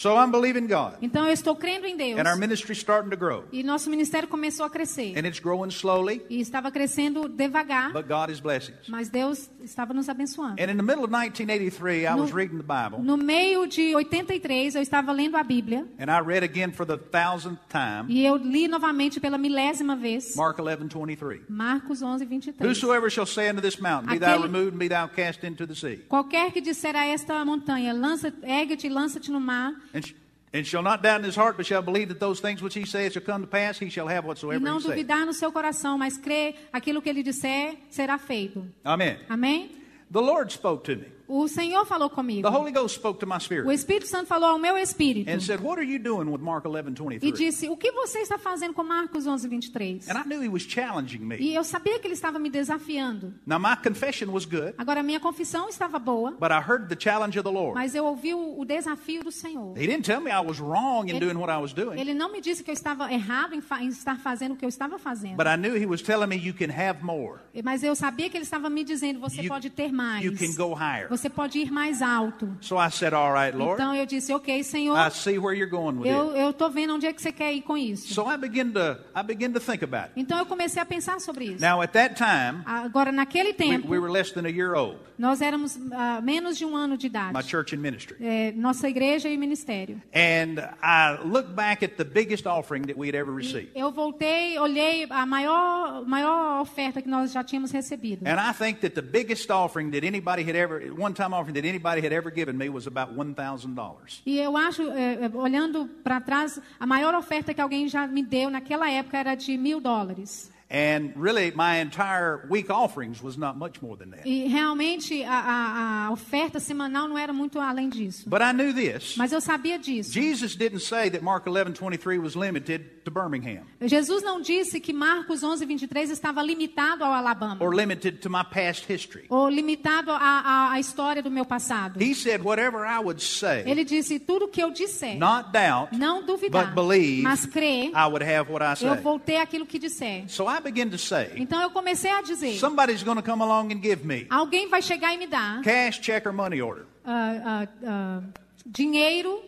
So I'm believing God. Então eu estou crendo em Deus. And our ministry's starting to grow. E nosso ministério começou a crescer. And it's growing slowly, E estava crescendo devagar, but God is blessing us. mas Deus estava nos abençoando. And in the middle of 1983, I No- was reading the Bible. No meio de 83, eu estava lendo a Bíblia. And I read again for the thousandth time E eu li novamente pela milésima vez. Mark 11, 23. Marcos 11, 23. Whosoever shall say unto this mountain, Be thou Aquele- removed and be thou cast into the sea, Qualquer que disser a esta montanha, lança, ergue-te e lança-te no mar, and, sh- and shall not doubt in his heart, but shall believe that those things which he saith shall come to pass, he shall have e whatsoever não he saith. duvidar no seu coração, mas crer aquilo que ele disser, será feito. Amen. Amém? The Lord spoke to me. O Senhor falou comigo. The Holy Ghost spoke to my O spirit Espírito Santo falou ao meu espírito and said, What are you doing with Mark 11, e 23? disse: O que você está fazendo com Marcos 11, 23? And I knew he was challenging me. E eu sabia que ele estava me desafiando. Now, my confession was good, Agora, minha confissão estava boa, but I heard the challenge of the Lord. mas eu ouvi o, o desafio do Senhor. He didn't tell me I was wrong in Ele- doing what I was doing, Ele não me disse que eu estava errado em, em estar fazendo o que eu estava fazendo. but I knew he was telling me you can have more. Mas eu sabia que ele estava me dizendo: você You- pode ter mais. You can go higher. Você pode ir mais alto. So I said, All right, Lord. Então eu disse, ok, Senhor, I see where you're going with eu tô vendo onde é que você quer ir com isso. So I begin to I begin to think about it. Então eu comecei a pensar sobre isso. Now at that time, Agora naquele we, tempo, we were less than a year old. nós éramos ah, menos de um ano de My idade. church and ministry. É, nossa igreja e ministério. And I look back at the biggest offering that we had ever received. Eu voltei, olhei a maior, maior oferta que nós já tínhamos recebido. And I think that the biggest offering that anybody had ever, one time offering that anybody had ever given me was about $1,000. E eu acho, é, é, olhando para trás, a maior oferta que alguém já me deu naquela época era de mil dólares. And really, my entire week offerings was not much more than that. E realmente a, a- oferta semanal não era muito além disso. But I knew this. Mas eu sabia disso. Jesus didn't say that Mark 11:23 was limited to Birmingham Jesus não disse que Marcos 11, 23 estava limitado ao Alabama. or limited to my past history. Ou limitado à, à, história do meu passado. He said, whatever I would say, Ele disse, tudo que eu disser, not doubt, não duvidar, but believe, mas crer, I would have what I eu say. vou ter aquilo que disser. So I begin to say, Então eu comecei a dizer, somebody's going to come along and give me alguém vai chegar e me dar cash, check, or money order. ah, ah, ah, dinheiro,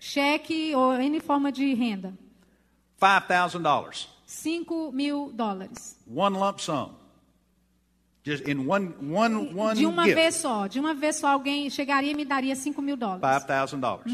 cheque ou N forma de renda. $5,000. 5 mil dólares. One lump sum. Just in one, one, one De uma gift. vez só, de uma vez só, alguém chegaria e me daria 5 mil dólares. $5,000. dollars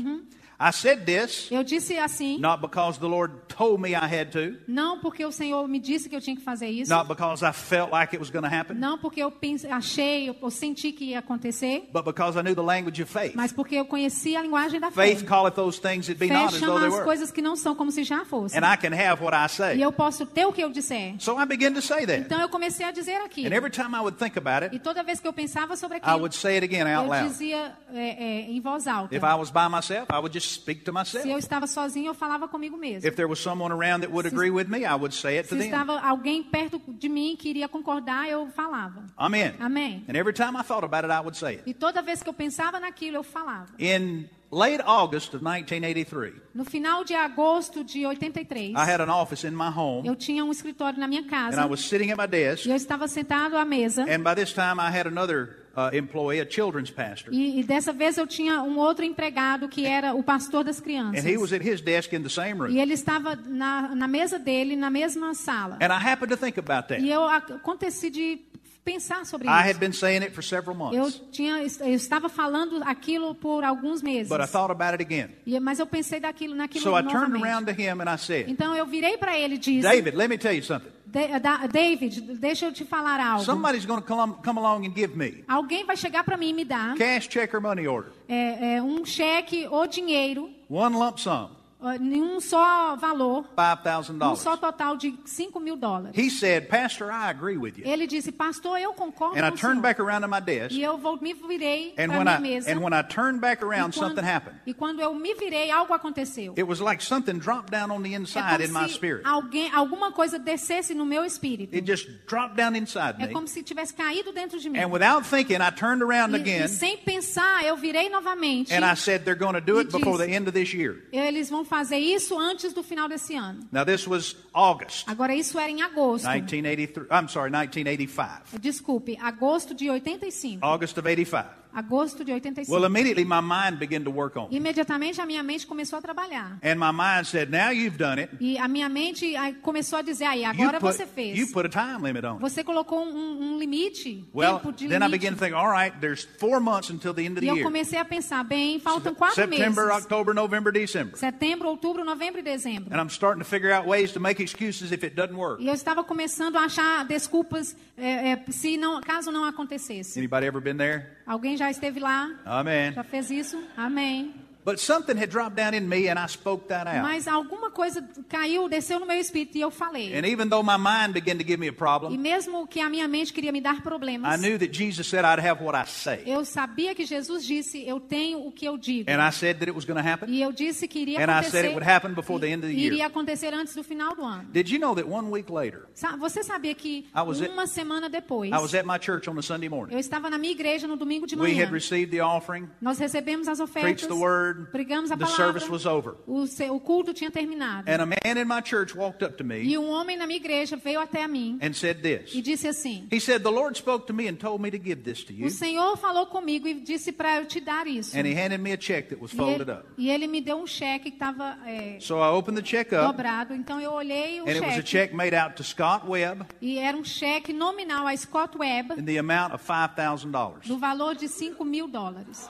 I said this Eu disse assim, not because the Lord told me I had to, não porque o Senhor me disse que eu tinha que fazer isso, not because I felt like it was going to happen, não porque eu pense, achei, eu, eu senti que ia acontecer, but because I knew the language of faith. mas porque eu conhecia a linguagem da fé. Faith calleth those things that be Fé not as though they as were. coisas que não são como se já fossem. And I can have what I E say. eu posso ter o que eu disser. So I began to say that. Então eu comecei a dizer aquilo. And every time I would think about E it, toda vez que eu pensava sobre I aquilo, would say it again out eu loud. dizia é, é, em voz alta. If I was by myself, I would just speak to Se myself. eu estava sozinho, eu falava comigo mesmo. If there was someone around that would Se- agree with me, I would say it to Se them. estava alguém perto de mim que iria concordar, eu falava. Amen. Amém. And every time I thought about it, I would say it. E toda vez que eu pensava naquilo, eu falava. In late August of 1983, No final de agosto de 83, I had an office in my home, eu tinha um escritório na minha and casa I was sitting at my desk. e eu estava sentado à mesa. And by this time, I had another uh, employee, a children's pastor, E, e dessa vez eu tinha um outro empregado que era o pastor das crianças. and he was at his desk in the same E room. ele estava na, na mesa dele, na mesma sala. And I happened to think about that. E eu ac- aconteci de pensar sobre I had isso. been saying it for several Eu, months, tinha, eu estava falando aquilo por alguns meses. but I thought about it again. E- mas eu pensei daquilo, naquilo So I turned novamente. around to him and I said, Então eu virei para ele e disse: David, let me tell you something. "Da- da- David, deixa eu te falar algo. Somebody's going to come, come along and give me Alguém vai chegar para mim e me dar cash, check, or money order, é, é, um cheque ou dinheiro, one lump sum, ó, em um só valor, um só $5,000. total de 5 mil dólares. He said, Pastor, I agree with you. Ele disse, pastor, eu concordo And I com o turned senhor. back around to my desk, E eu vou, me virei and para when minha I, mesa. and when I turned back e, around, quando, something happened. e quando eu me virei, algo aconteceu. It was like something dropped down on the É inside in my spirit. alguém, alguma coisa descesse no meu espírito. It just dropped down inside É me. como se tivesse caído dentro de mim. And without thinking, I turned around E, again e sem pensar, eu virei novamente. and I said, They're going to do it E before disse- the end of this year. Eles vão fazer isso antes do final desse ano. Now, this was August Agora, isso era em agosto. 1983. I'm sorry, 1985. Desculpe, agosto de 85. August of 85. Agosto de 85. Well, immediately my mind began to work on it. Imediatamente a minha mente começou a trabalhar. And my mind said, Now you've done it. E a minha mente começou a dizer, aí, agora put, você fez. you put a time limit on it. Você colocou um, um limite, Well, tempo de then I began to think, all right, there's four months until the end of E the eu year. comecei a pensar, bem, faltam quatro September, meses. October, November, December. Setembro, outubro, novembro e dezembro. And I'm starting to figure out ways to make excuses if it doesn't work. E eu estava começando a achar desculpas é, é, se não, caso não acontecesse. Anybody ever been there? Alguém já esteve lá? Amen. Já fez isso? Amém. But something had dropped down in me and I spoke that out. Mas alguma coisa caiu, desceu no meu espírito e eu falei. And even though my mind began to give me a E problem, mesmo que a minha mente queria me dar I problemas, knew that Jesus said I'd have what I say. eu sabia que Jesus disse, eu tenho o que eu digo. And I said that it was going to happen. E eu disse que iria And I said acontecer. it would happen before the end of the e year. iria acontecer antes do final do ano. Did you know that one week later, Sa- Você sabia que I at- uma semana depois, I was at my church on a Sunday morning? eu estava na minha igreja no domingo de We manhã. had received the offering, Nós recebemos as preached ofertas, the word, word. pregamos a The palavra. service was over. O, o culto tinha terminado. And a man in my church walked up to me E um homem na minha igreja veio até a mim and said this. e disse assim: He said, The Lord spoke to me and told me to give this to you. O Senhor falou comigo e disse para eu te dar isso. And he handed me a check that was folded up. e ele me deu um cheque que estava é, So I opened the check up, dobrado. Então eu olhei o and it was a cheque. check made out to Scott Webb E era um cheque nominal a Scott Webb in the amount of $5,000. do valor de 5 mil dólares.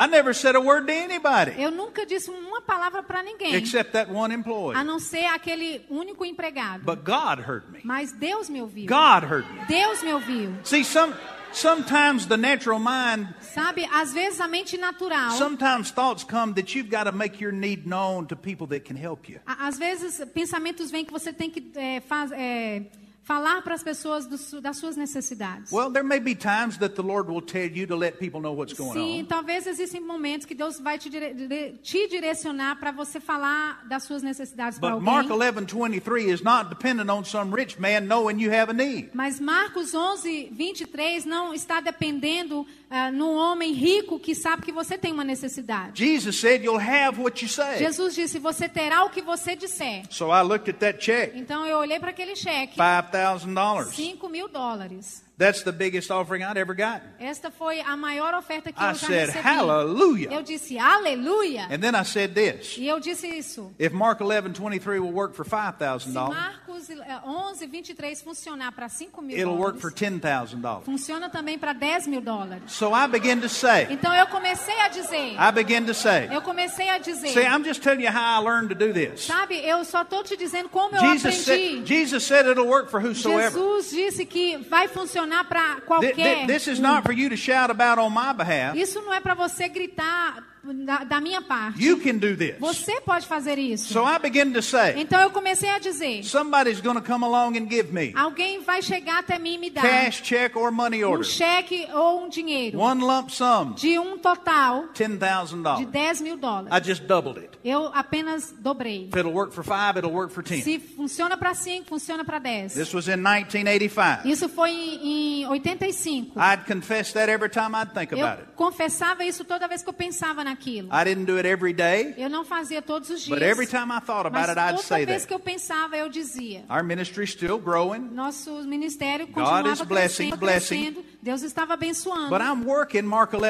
I never said a word to anybody Eu nunca disse uma palavra para ninguém, except that one employee. a não ser aquele único empregado. But God heard me. Mas Deus me ouviu. God heard me. Deus me ouviu. See, some sometimes the natural mind, Sabe, às vezes a mente natural, sometimes thoughts come that you've got to make your need known to people that can help you. a- às vezes pensamentos vêm que você tem que é, faz- é, falar para as pessoas do das suas necessidades. Well, there may be times that the Lord will tell you to let people know what's going Sim, on. talvez existem momentos que Deus vai te, dire- te direcionar para você falar das suas necessidades para But Mark alguém. 11:23 is not dependent on some rich man knowing you have a need. Mas Marcos 11, 23 não está dependendo ah, num homem rico que sabe que você tem uma necessidade. Jesus said you'll have what you say. Jesus disse: Você terá o que você disser. So I looked at that check, Então eu olhei para aquele cheque, $5,000. 5 mil dólares. That's the biggest offering I'd ever gotten. Esta foi a maior oferta que I eu já said, recebi. "Hallelujah." Eu disse aleluia. And then I said this. E eu disse isso. If Mark 11:23 will work for Se $5,000, Marcos eh, 11, 23 funcionar para 5 mil it'll work for $10,000. funciona também para 10 mil dólares. So I begin to say, Então eu comecei a dizer, I begin to say, eu comecei a dizer, see, I'm just telling you how I learned to do this. sabe, eu só estou te dizendo como eu Jesus aprendi. said, Jesus said it'll work for whosoever. Jesus disse que vai funcionar para qualquer. th- This is not for you to shout about on my behalf. Isso não é para você gritar da, da minha parte. You can do this. Você pode fazer isso. So I begin to say, Então eu comecei a dizer, somebody's come along and give me alguém vai chegar até mim e me dar cash, check, or money um order. cheque ou um dinheiro One lump sum, de um total de $10,000. 10 mil I dólares. just doubled it. Eu apenas dobrei. If it'll work for five, it'll work for 10. Se funciona para 5, funciona para 10. This was in 1985. Isso foi em, em 85. I'd confess that every time I'd think Eu about it. confessava isso toda vez que eu pensava naquilo. I didn't do it every day, Eu não fazia todos os but dias. every time I thought about Mas it, I'd toda say vez that. que eu pensava, eu dizia. Our ministry's still growing, Nosso ministério God continuava blessing, crescendo, blessing. crescendo. Deus estava abençoando. but I'm working Mark 11,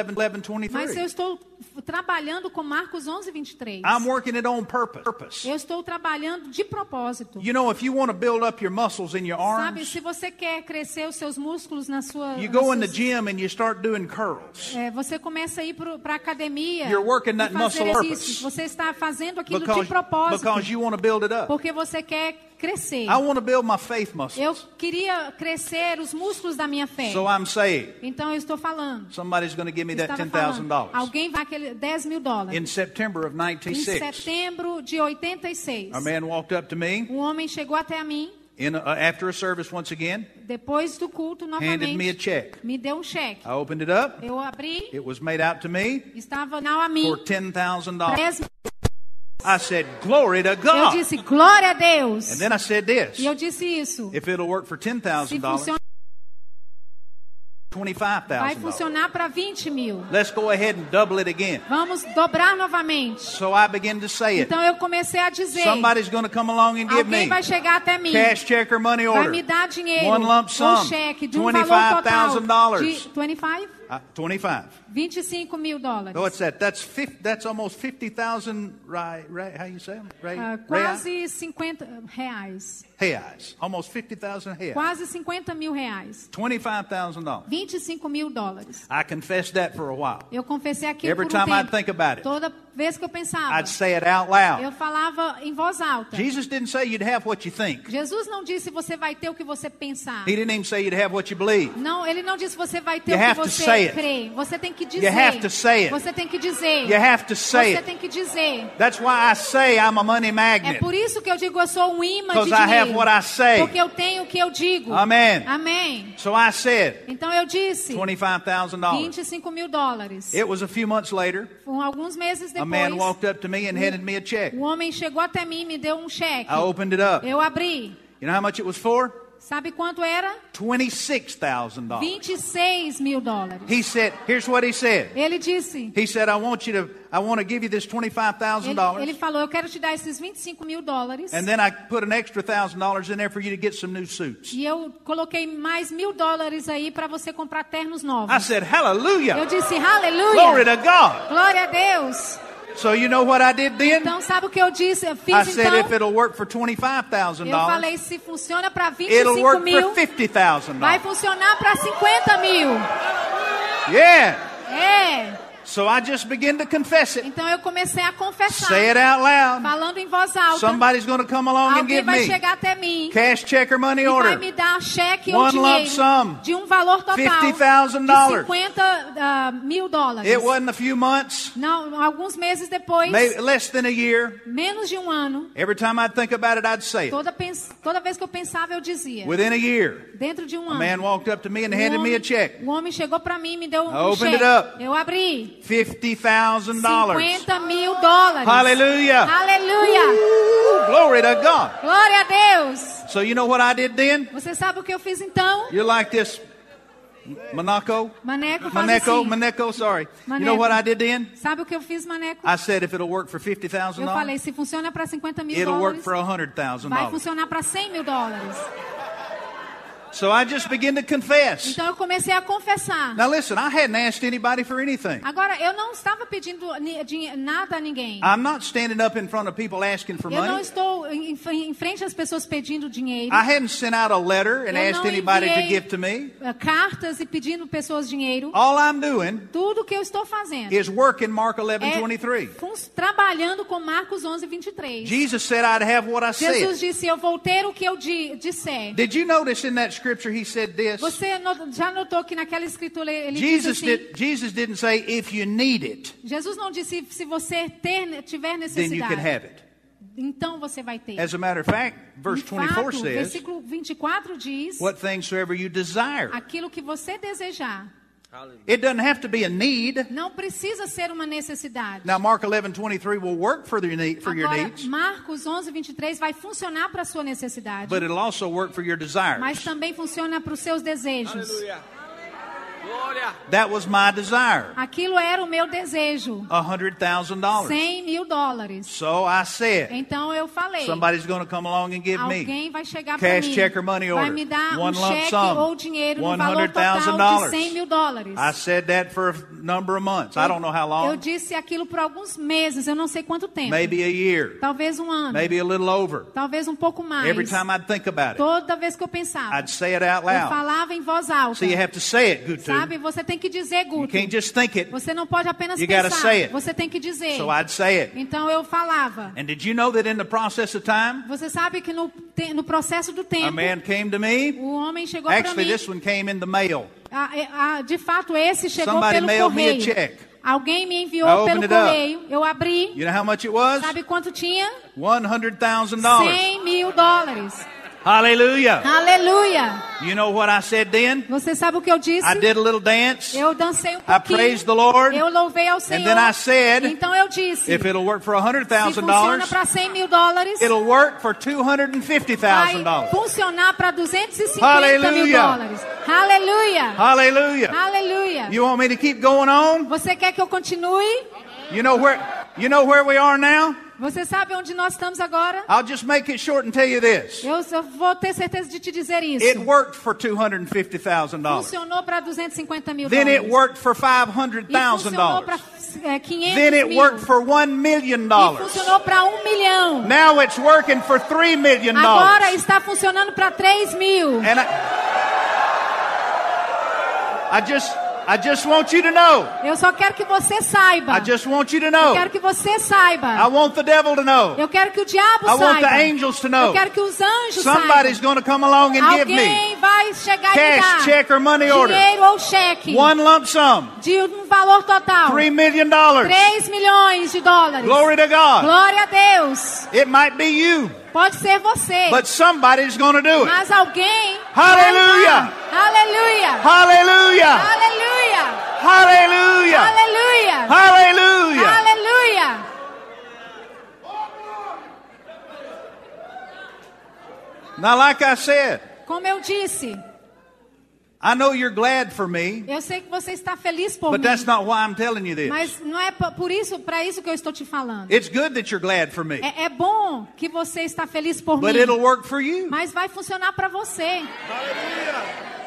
11 Mas eu 23. estou trabalhando com Marcos 11, 23. I'm working it on purpose. purpose. Eu estou trabalhando de propósito. You know, if you want to build up your muscles in your Sabe, arms, se você quer crescer os seus músculos na sua... you go in the gym and you start doing curls. É, você começa a ir para a academia You're working that muscle purpose. Você está fazendo aquilo Because, de propósito. because you want to build it up. Porque você quer crescer. I want to build my faith Eu muscles. queria crescer os músculos da minha fé. So I'm saying, Então eu estou falando. somebody's going to give me that Estava falando. $10,000. Alguém vai aquele 10 mil dólares. In September of Em 96, setembro de 86, a man walked up to me um homem chegou até a mim, in a, after a service once again, depois do culto handed me a check. me deu um cheque. I opened it up. Eu abri, It was made out to me estava não a mim, for $10,000. I said, Glory to Eu God. disse, glória a Deus. And then I said this E eu disse isso. if it'll work for $10,000, funciona, vai $25,000. funcionar para 20 mil. Let's go ahead and double it again. Vamos dobrar novamente. So I began to say it. Então eu comecei a dizer, Somebody's going to come along and give alguém me vai chegar até mim. cash, check, or money vai order. me dar dinheiro, One lump sum, um cheque de um valor total $25,000. de 25, Uh, 25. 25 mil dólares. Oh, what's that? That's 50, that's almost 50,000 right, right, how you say them? Right, Ah, quase 50 reais. reais. Almost 50,000 reais. Quase 50 mil reais. $25,000. 25 mil dólares. I confessed that for a while. Eu confessei aquilo Every por um time tempo. think about it, Toda vez que eu pensava, I'd say it out loud. eu falava em voz alta. Jesus didn't say you'd have what you think. Jesus não disse você vai ter o que você pensar. He didn't even say you'd have what you believe. Não, ele não disse você vai ter You o que have to você say it. crê. Você tem que dizer. have to say it. Você tem que dizer. You have to say você it. tem que dizer. That's why I say I'm a money É magnet. por isso que eu digo eu sou um imã de Because I have dinheiro. what I say. Porque eu tenho o que eu digo. Amen. Amém. So I said Então eu disse $25,000. 25 mil dólares. It was a few months later, alguns meses a man walked up to me and handed me a check. um homem chegou até mim e me deu um cheque. I opened it up. Eu abri. You know how much it was for? Sabe quanto era? $26,000. 26 mil dólares. He said, here's what he said. Ele disse. He said, I want you to, I want to give you this Ele, ele $25,000. falou: Eu quero te dar esses 25 mil dólares. And then I put an extra $1,000 in there for you to get some new suits. E eu coloquei mais mil dólares aí para você comprar ternos novos. I said, Eu hallelujah. disse: Glory Aleluia! to God. Glória a Deus! So you know what I did then? Então, sabe o que eu disse? Eu fiz I said, if então. it'll work for Eu $25,000, falei: Se funciona para it'll 25 work mil, for $50,000. vai funcionar para 50 mil. Yeah. É. So I just began to confess it. Então eu comecei a confessar, Say it out loud. falando em voz alta. Somebody's going to come along and Alguém give vai me chegar até mim cash, check, or money e vai order. me dar cheque One ou lump dinheiro sum. de um valor total de $50,000. 50 ah, mil dólares. It wasn't a few months, Não, alguns meses depois, maybe less than a year. menos de um ano, Every time I'd think about it, I'd say it. toda, toda vez que eu pensava eu dizia. Within a year, Dentro de um a ano. man walked up to me and handed me homem, a check. o homem chegou para mim e me deu um I opened cheque. it up. Eu abri. $50,000. 50 mil dólares. Hallelujah. Aleluia. Ooh, glory to God. Glória a Deus. So you know what I did then? Você sabe o que eu fiz então? You're like this Monaco? Maneco Maneco, assim. Maneco, sorry. You Maneco. know what I did then? Sabe o que eu fiz, Maneco? I said if it'll work for Eu falei, $50,000, se funciona para 50 mil it'll work dólares, for vai $100,000. funcionar para 100 mil dólares. So I just began to confess. Então eu comecei a confessar. Now listen, I hadn't asked anybody for anything. Agora, eu não estava pedindo nada a ninguém. I'm not standing up in front of people asking for Eu não money. estou em, em frente às pessoas pedindo dinheiro. I hadn't sent out a letter and Eu asked anybody to give to me. eh, cartas e pedindo pessoas dinheiro. All I'm doing Tudo que eu estou fazendo is working Mark é 11:23. fun- trabalhando com Marcos 11, 23. Jesus said I'd have what I Jesus said. disse, eu vou ter o que eu di- disser. Did you notice in that scripture he said this? Você já notou que naquela escritura ele Jesus assim, did Jesus didn't say if you need it, Jesus não disse se você ter, tiver then you can necessidade, have it. então você vai ter. As a matter of fact, verse De 24 fato, says, versículo 24 diz, what things soever you desire. aquilo que você desejar. It doesn't have to be a need. Não precisa ser uma necessidade. Now Mark 11:23 will work for your need, for your Agora, needs, Marcos 11, 23 vai funcionar para a sua necessidade, but it'll also work for your mas desires. também funciona para os seus desejos. That was my desire. Aquilo era o meu desejo, A hundred thousand dollars. 100 mil dólares. So I said, Então eu falei, somebody's going to come along and give me alguém vai chegar para cash, mim, check, or money vai order. me dar One um lump cheque sum. ou dinheiro no valor total de $100,000. 100 mil dólares. I said that for a number of months. I don't know how Eu long. disse aquilo por alguns meses, eu não sei quanto tempo. Maybe a year. Talvez um ano, Maybe a little over. talvez um pouco mais. Every time I'd think about it, Toda vez que eu pensava, I'd say it out eu loud. falava em voz alta. So you have to say it, Gutu. Sabe, você tem que dizer, You Guto. can't just think it. Você não pode apenas You pensar, say it. você tem que dizer. So I'd say it. Então eu falava. And did you know that in the process of time, Você sabe que no, te- no processo do a tempo, man came to me? o homem chegou para Actually, mim. this one came in the mail. Ah, é, ah, de fato, esse chegou Somebody pelo mailed me a correio. check. Alguém me enviou pelo correio. Eu abri. You know how much it was? Sabe quanto tinha? $100,000. 100 mil dólares. Hallelujah. Aleluia. You know what I said then? Você sabe o que eu disse? I did a little dance. Eu dancei um I pouquinho. praised the Lord. Eu louvei ao Senhor. then I said, então eu disse, If it'll work for se funciona $100,000, para 100 mil dólares, it'll work for vai $250,000. funcionar para 250 mil Hallelujah. dólares. Aleluia. Hallelujah. Aleluia. You want me to keep going on? Você quer que eu continue? You know where you know where we are now? Você sabe onde nós estamos agora? I'll just make it short and tell you this. Eu só vou ter certeza de te dizer isso. It worked for $250,000. Funcionou para 250 mil Then it worked for funcionou para $500,000. é, 500 Then it mil. worked for $1 million. E funcionou para um milhão. Now it's working for $3 million. Agora está funcionando para 3 mil. And I, I just I just want you to know. Eu só quero que você saiba. I just want you to Eu know. quero que você I saiba. want the devil to know. Eu quero que o diabo I want the saiba. angels to know. Eu quero que os anjos Somebody's saibam. going to come along and give me Alguém vai chegar e cash, dar check, or money order. dinheiro ou cheque one lump sum, de um valor total. $3 million. dollars. 3 milhões de dólares. Glory to God. Glória a Deus. It might be you, Pode ser você. but somebody's going to do it. Mas alguém. Hallelujah. Aleluia. Hallelujah. Aleluia. Hallelujah. Aleluia. Hallelujah. Aleluia. Now, like I said, Como eu disse, I know you're glad for me, eu sei que você está feliz por but mim. that's not why I'm telling you this. Mas não é por isso, para isso que eu estou te falando. It's good that you're glad for me, É, é bom que você está feliz por but mim. it'll work for you. Mas vai funcionar para você.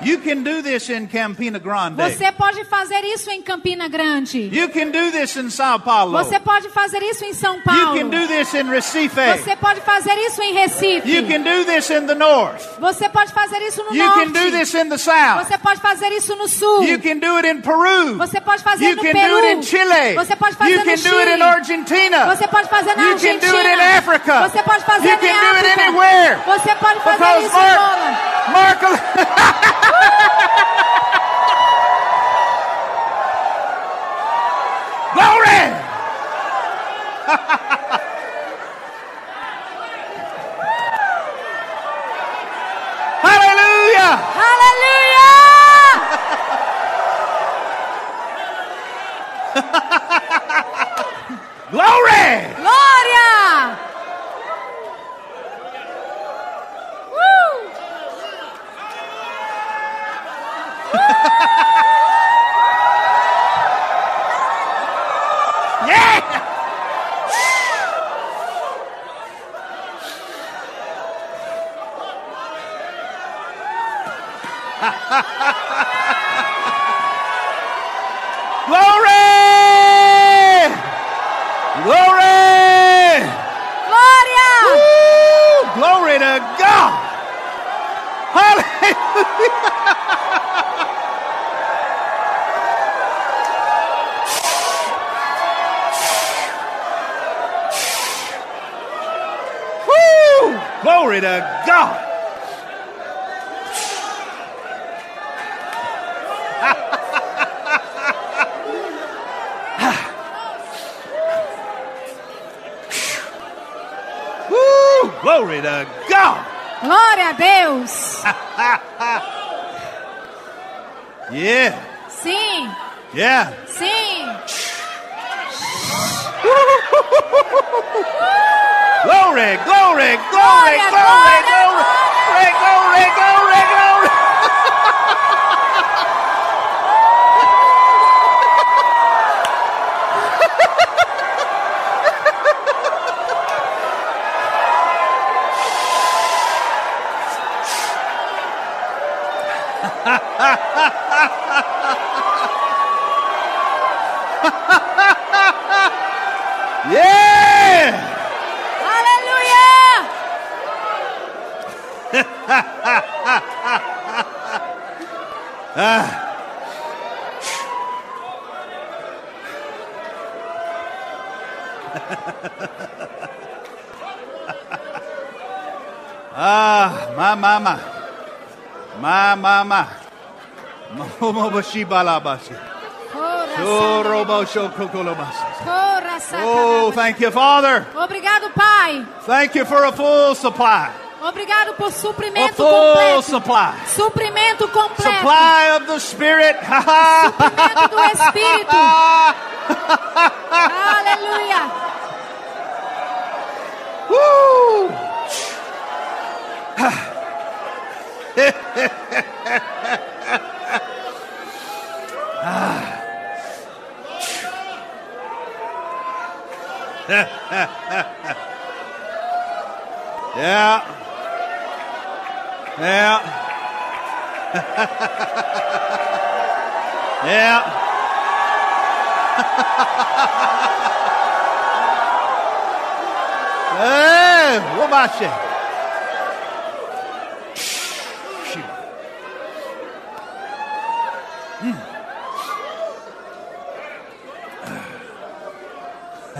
You can do this in Campina Grande. Você pode fazer isso em Campina Grande. You can do this in Sao Paulo. Você pode fazer isso em São You Paulo. can do this in Recife. Você pode fazer isso em Recife. You can do this in the north. Você pode fazer isso no You norte. can do this in the south. Você pode fazer isso no sul. You can do it in Peru. Você pode fazer You no can Peru. do it in Chile. Você pode fazer You no can do it Chile. in Argentina. Você pode fazer na You can Argentina. do it in Africa. Você pode fazer You em can do it África. anywhere. Você pode fazer Because isso em Angola. Mark, Mark, Glory! Hallelujah! Glory! Glória! Uh! Yeah! Glory! Glory! Glória! Woo! Glory to God! Hallelujah! Woo! Glory to God! Woo! Glory to God! Glória a Deus! Yeah, Sim, yeah. sim. Glory, glory, glory, glory, glory, glory, glory, glory. Yeah! Aleluia! Ah, my, my, my. My, my, my. Momoboshibalabashi. Ora, Shoroboshokokolobasi. ora, Oh, thank you, Father. Obrigado, Pai. Thank you for a full supply. Obrigado por suprimento full completo. supply. Suprimento completo. Supply of the Spirit. Suprimento do Espírito. yeah. Yeah. yeah. Hey, what about you?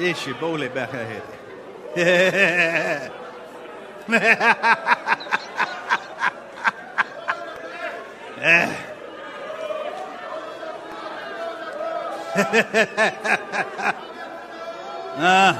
Ishi bole bakahete. Ah,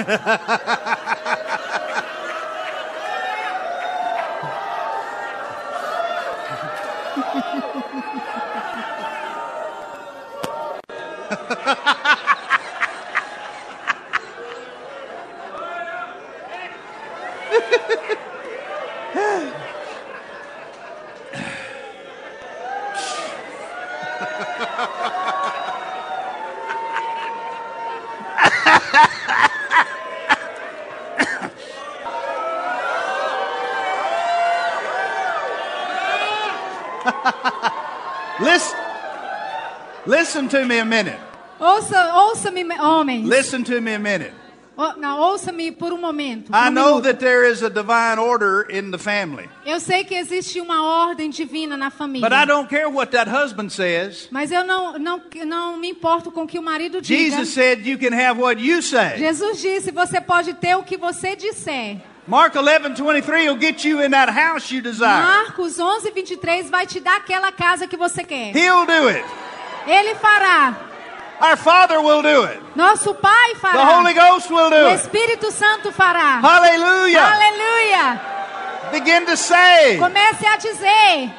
Ha ha ha ha! Listen to me a minute. Ouça, ouça-me, homens. Listen to me a minute. Ou- Não, ouça-me por um momento. I um know minuto. that there is a divine order in the family, Eu sei que existe uma ordem divina na família. but I don't care what that husband says. Mas eu não, não, não me importo com o que o marido diga. Jesus said you can have what you say. Jesus disse: você pode ter o que você disser. Mark 11:23 will get you in that house you desire. Marcos 11, 23 vai te dar aquela casa que você quer. He'll do it. Ele fará. Our Father will do it. Nosso Pai The fará. Holy Ghost will O do it. Espírito Santo fará. Hallelujah. Aleluia. Begin to say Comece a dizer.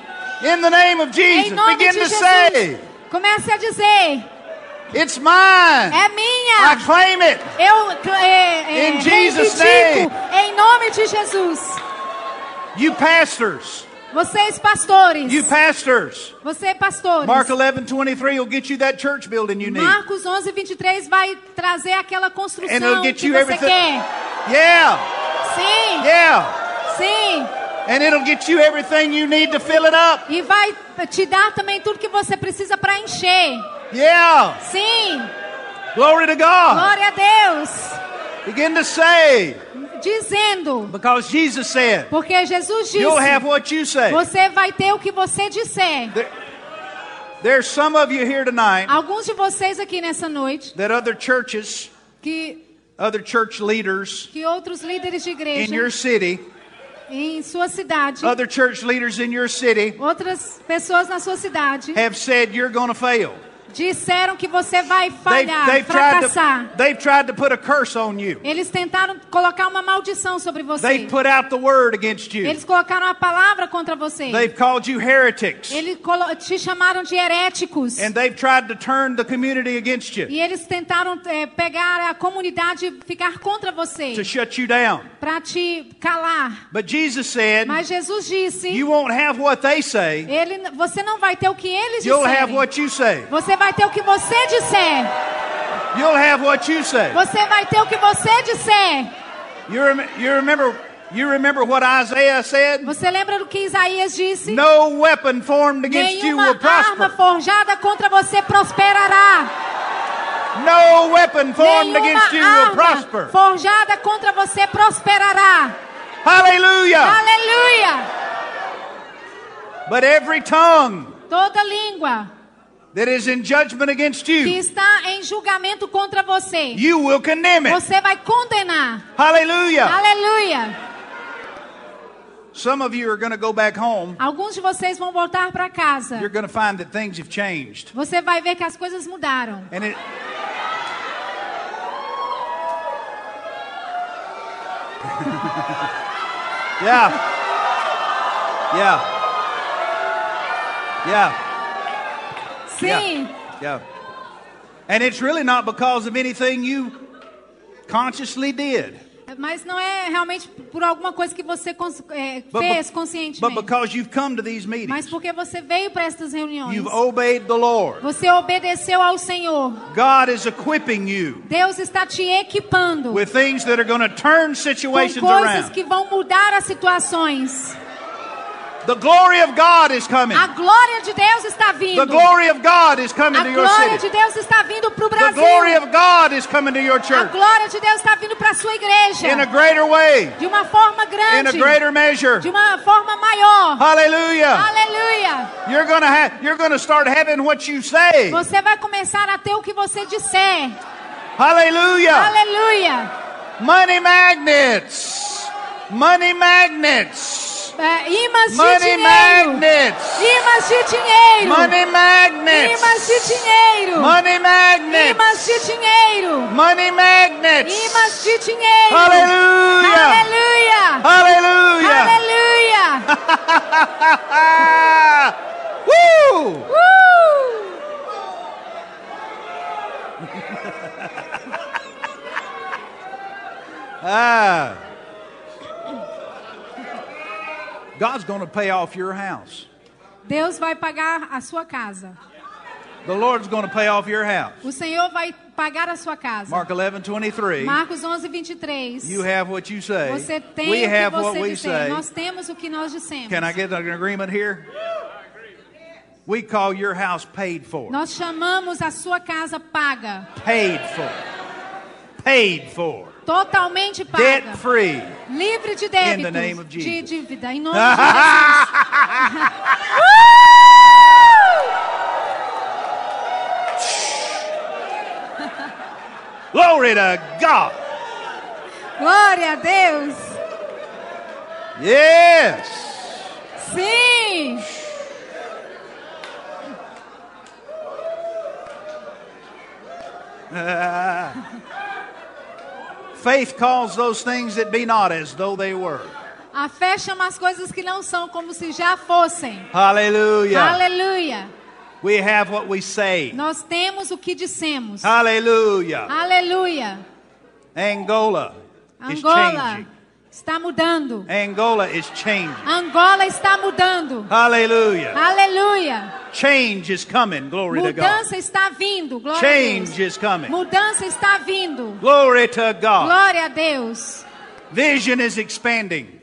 in the name of Em Jesus. nome Begin de to Jesus. say Comece a dizer. it's mine. É I minha. claim it. Eu é, é, In Jesus' reivindico em nome de Jesus. You pastors. Vocês pastores. You pastors. Você pastores. Mark 11:23 will get you that church building you need. Marcos 11, 23 vai trazer aquela And construção it'll get que you você everything. quer. Yeah. Sim, Yeah. sim. And it'll get you everything you need to fill it up. E vai te dar também tudo que você precisa para encher. Yeah. Sim, Glory to God. glória a Deus. Begin to say Dizendo, because Jesus said porque Jesus disse, you'll have what you say. você vai ter o que você disser. There- there's some of you here tonight Alguns de vocês aqui nessa noite, that other churches, que, other church leaders que outros líderes de in igreja your city, em sua cidade, other church leaders in your city outras pessoas na sua cidade, have said you're going to fail. Disseram que você vai They've, falhar, they've tried fracassar. to, they've tried to put a curse on you. Eles tentaram colocar uma maldição sobre você. They've put out the word against you. Eles colocaram a palavra contra você. They've called you heretics. Eles te chamaram de heréticos. And they've tried to turn the community against you, E eles tentaram eh, pegar a comunidade e ficar contra você. to shut you down. Para te calar. But Jesus said, Mas Jesus disse, You won't have what they say, ele, você não vai ter o que eles you'll have disserem. what you say. Você vai ter o que você disser. You'll have what you say. Você vai ter o que você disser. You, rem- you remember you remember what Isaiah said? Você lembra do que Isaías disse? No weapon formed against you Nenhuma will arma prosper. forjada contra você prosperará. No weapon formed against you Nenhuma will prosper. arma forjada contra você prosperará. Hallelujah. Aleluia! But every tongue Toda língua that is in judgment against que you, está em julgamento contra você, you will condemn it. você vai condenar. Hallelujah. Aleluia! Some of you are going to go back home. Alguns de vocês vão voltar para casa. You're going to find that things have changed. Você vai ver que as coisas mudaram. And it Yeah. Yeah. Yeah. Sim, Yeah. And it's really not because of anything you consciously did. Mas não é realmente por alguma coisa que você cons- é, But, fez conscientemente. but because you've come to these Mas meetings, porque você veio para estas reuniões. you've obeyed the Lord. Você obedeceu ao Senhor. God is equipping you Deus está te equipando with things that are going to turn com situations coisas around. que vão mudar as situações. The glory of God is coming. A glória de Deus está vindo. The glory of God is coming A to your glória de city. Deus está vindo para o The Brasil. glory of God is coming to your A church glória de Deus está vindo para a sua igreja. in a greater way, De uma forma in a grande. greater measure. De uma forma maior. Hallelujah. Aleluia. You're going to have you're going to start having what you say. Você vai começar a ter o que você disser. Hallelujah. Aleluia. Money magnets. Money magnets. É, imãs de Money dinheiro. magnets. Imãs de dinheiro. Money Imãs magnets. de dinheiro. Money magnets. Imãs de dinheiro. Money magnets. Imãs de dinheiro. Hallelujah. Aleluia. Hallelujah. Aleluia. Woo! Uh! Ah. God's going to pay off your house. Deus vai pagar a sua casa. The Lord's going to pay off your house. O Senhor vai pagar a sua casa. Mark 11, 23. Marcos 11, 23. You have what you say. Você tem We o que have what você we disser. say. Nós temos o que nós dissemos. Can I get an agreement here? We call your house paid for. Nós chamamos a sua casa paga. Paid for. Paid for. Totalmente paga. Debt free. Livre de In débito. the name of de Jesus. dívida. Em nome de Jesus. Glory to God. Glória a Deus. Yes. Sim. Faith calls those things that be not as though they were. A fé chama as coisas que não são como se já fossem. Hallelujah. Aleluia. We have what we say. Nós temos o que dissemos. Hallelujah. Aleluia. Angola is Angola changing. Está mudando. Angola is changing. Angola está mudando. Hallelujah. Aleluia. Change is coming. Glory to God. Mudança está vindo. Glória a Change Deus. is coming. Mudança está vindo. Glory to God. Glória a Deus. Vision is expanding.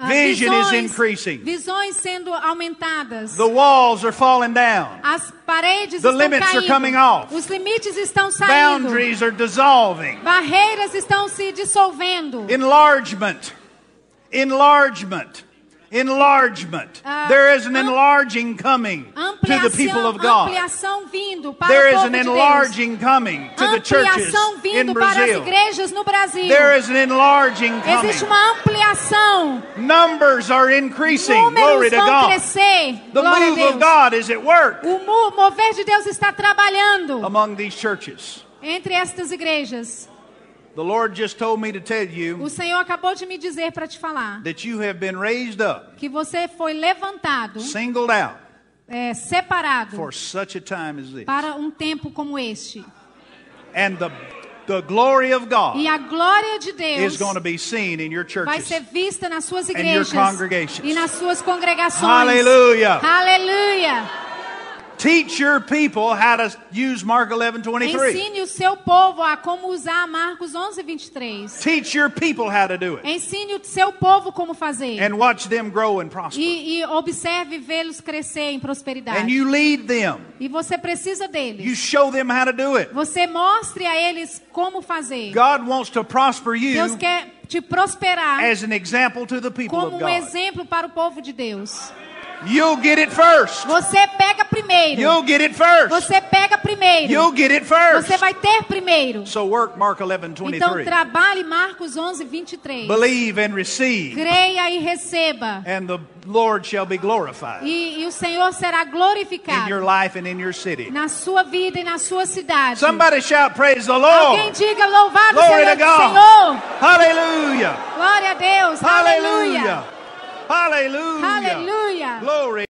Ah, Vision is visões- increasing. Visões sendo aumentadas. The walls are falling down. As paredes The estão limits are caindo. coming off. Os limites estão saindo. Boundaries are dissolving. Barreiras estão se dissolvendo. Enlargement. Enlargement. Enlargement. Ah, There is an am- enlarging coming to the people of God. ampliação vindo para There is an de Deus. enlarging coming to the churches in vindo para as Brazil. igrejas no Brasil. There is an enlarging Existe coming. uma ampliação. Numbers are increasing. Glory Números to vão God. crescer. The Glória move of God is at work O mo- mover de Deus está trabalhando among these churches. entre estas igrejas. The Lord just told me to tell you O Senhor acabou de me dizer para te falar that you have been raised up, que você foi levantado, singled out é, separado for such a time as this. para um tempo como este. And the, the glory of God E a glória de Deus is going to be seen in your vai ser vista nas suas your igrejas congregations. e nas suas congregações. Hallelujah. Aleluia. Teach your people how to use Mark 11 23. Ensine o seu povo a como usar Marcos 11, 23. Teach your people how to do it. Ensine o seu povo como fazer. And watch them grow and prosper. E, e observe vê-los crescer em prosperidade. And you lead them. E você precisa You deles. show them how to do it. Você mostre a eles como fazer. God wants to prosper Deus you quer te prosperar as an example to the people como of um God. exemplo para o povo de Deus. You'll get it first. Você pega primeiro. You'll get it first. Você pega primeiro. You'll get it first. Você vai ter primeiro. So work Mark 11 Então 23. trabalhe Marcos 11, 23. Believe and receive, Creia e receba. and the Lord shall be glorified E, e o Senhor será in your glorificado life and in your city. na sua vida e na sua cidade. Somebody shout, Praise the Alguém Lord. diga louvado Glory seja o. Senhor. Hallelujah. Glória a Deus. Hallelujah. Aleluia. Hallelujah. Aleluia. Glory.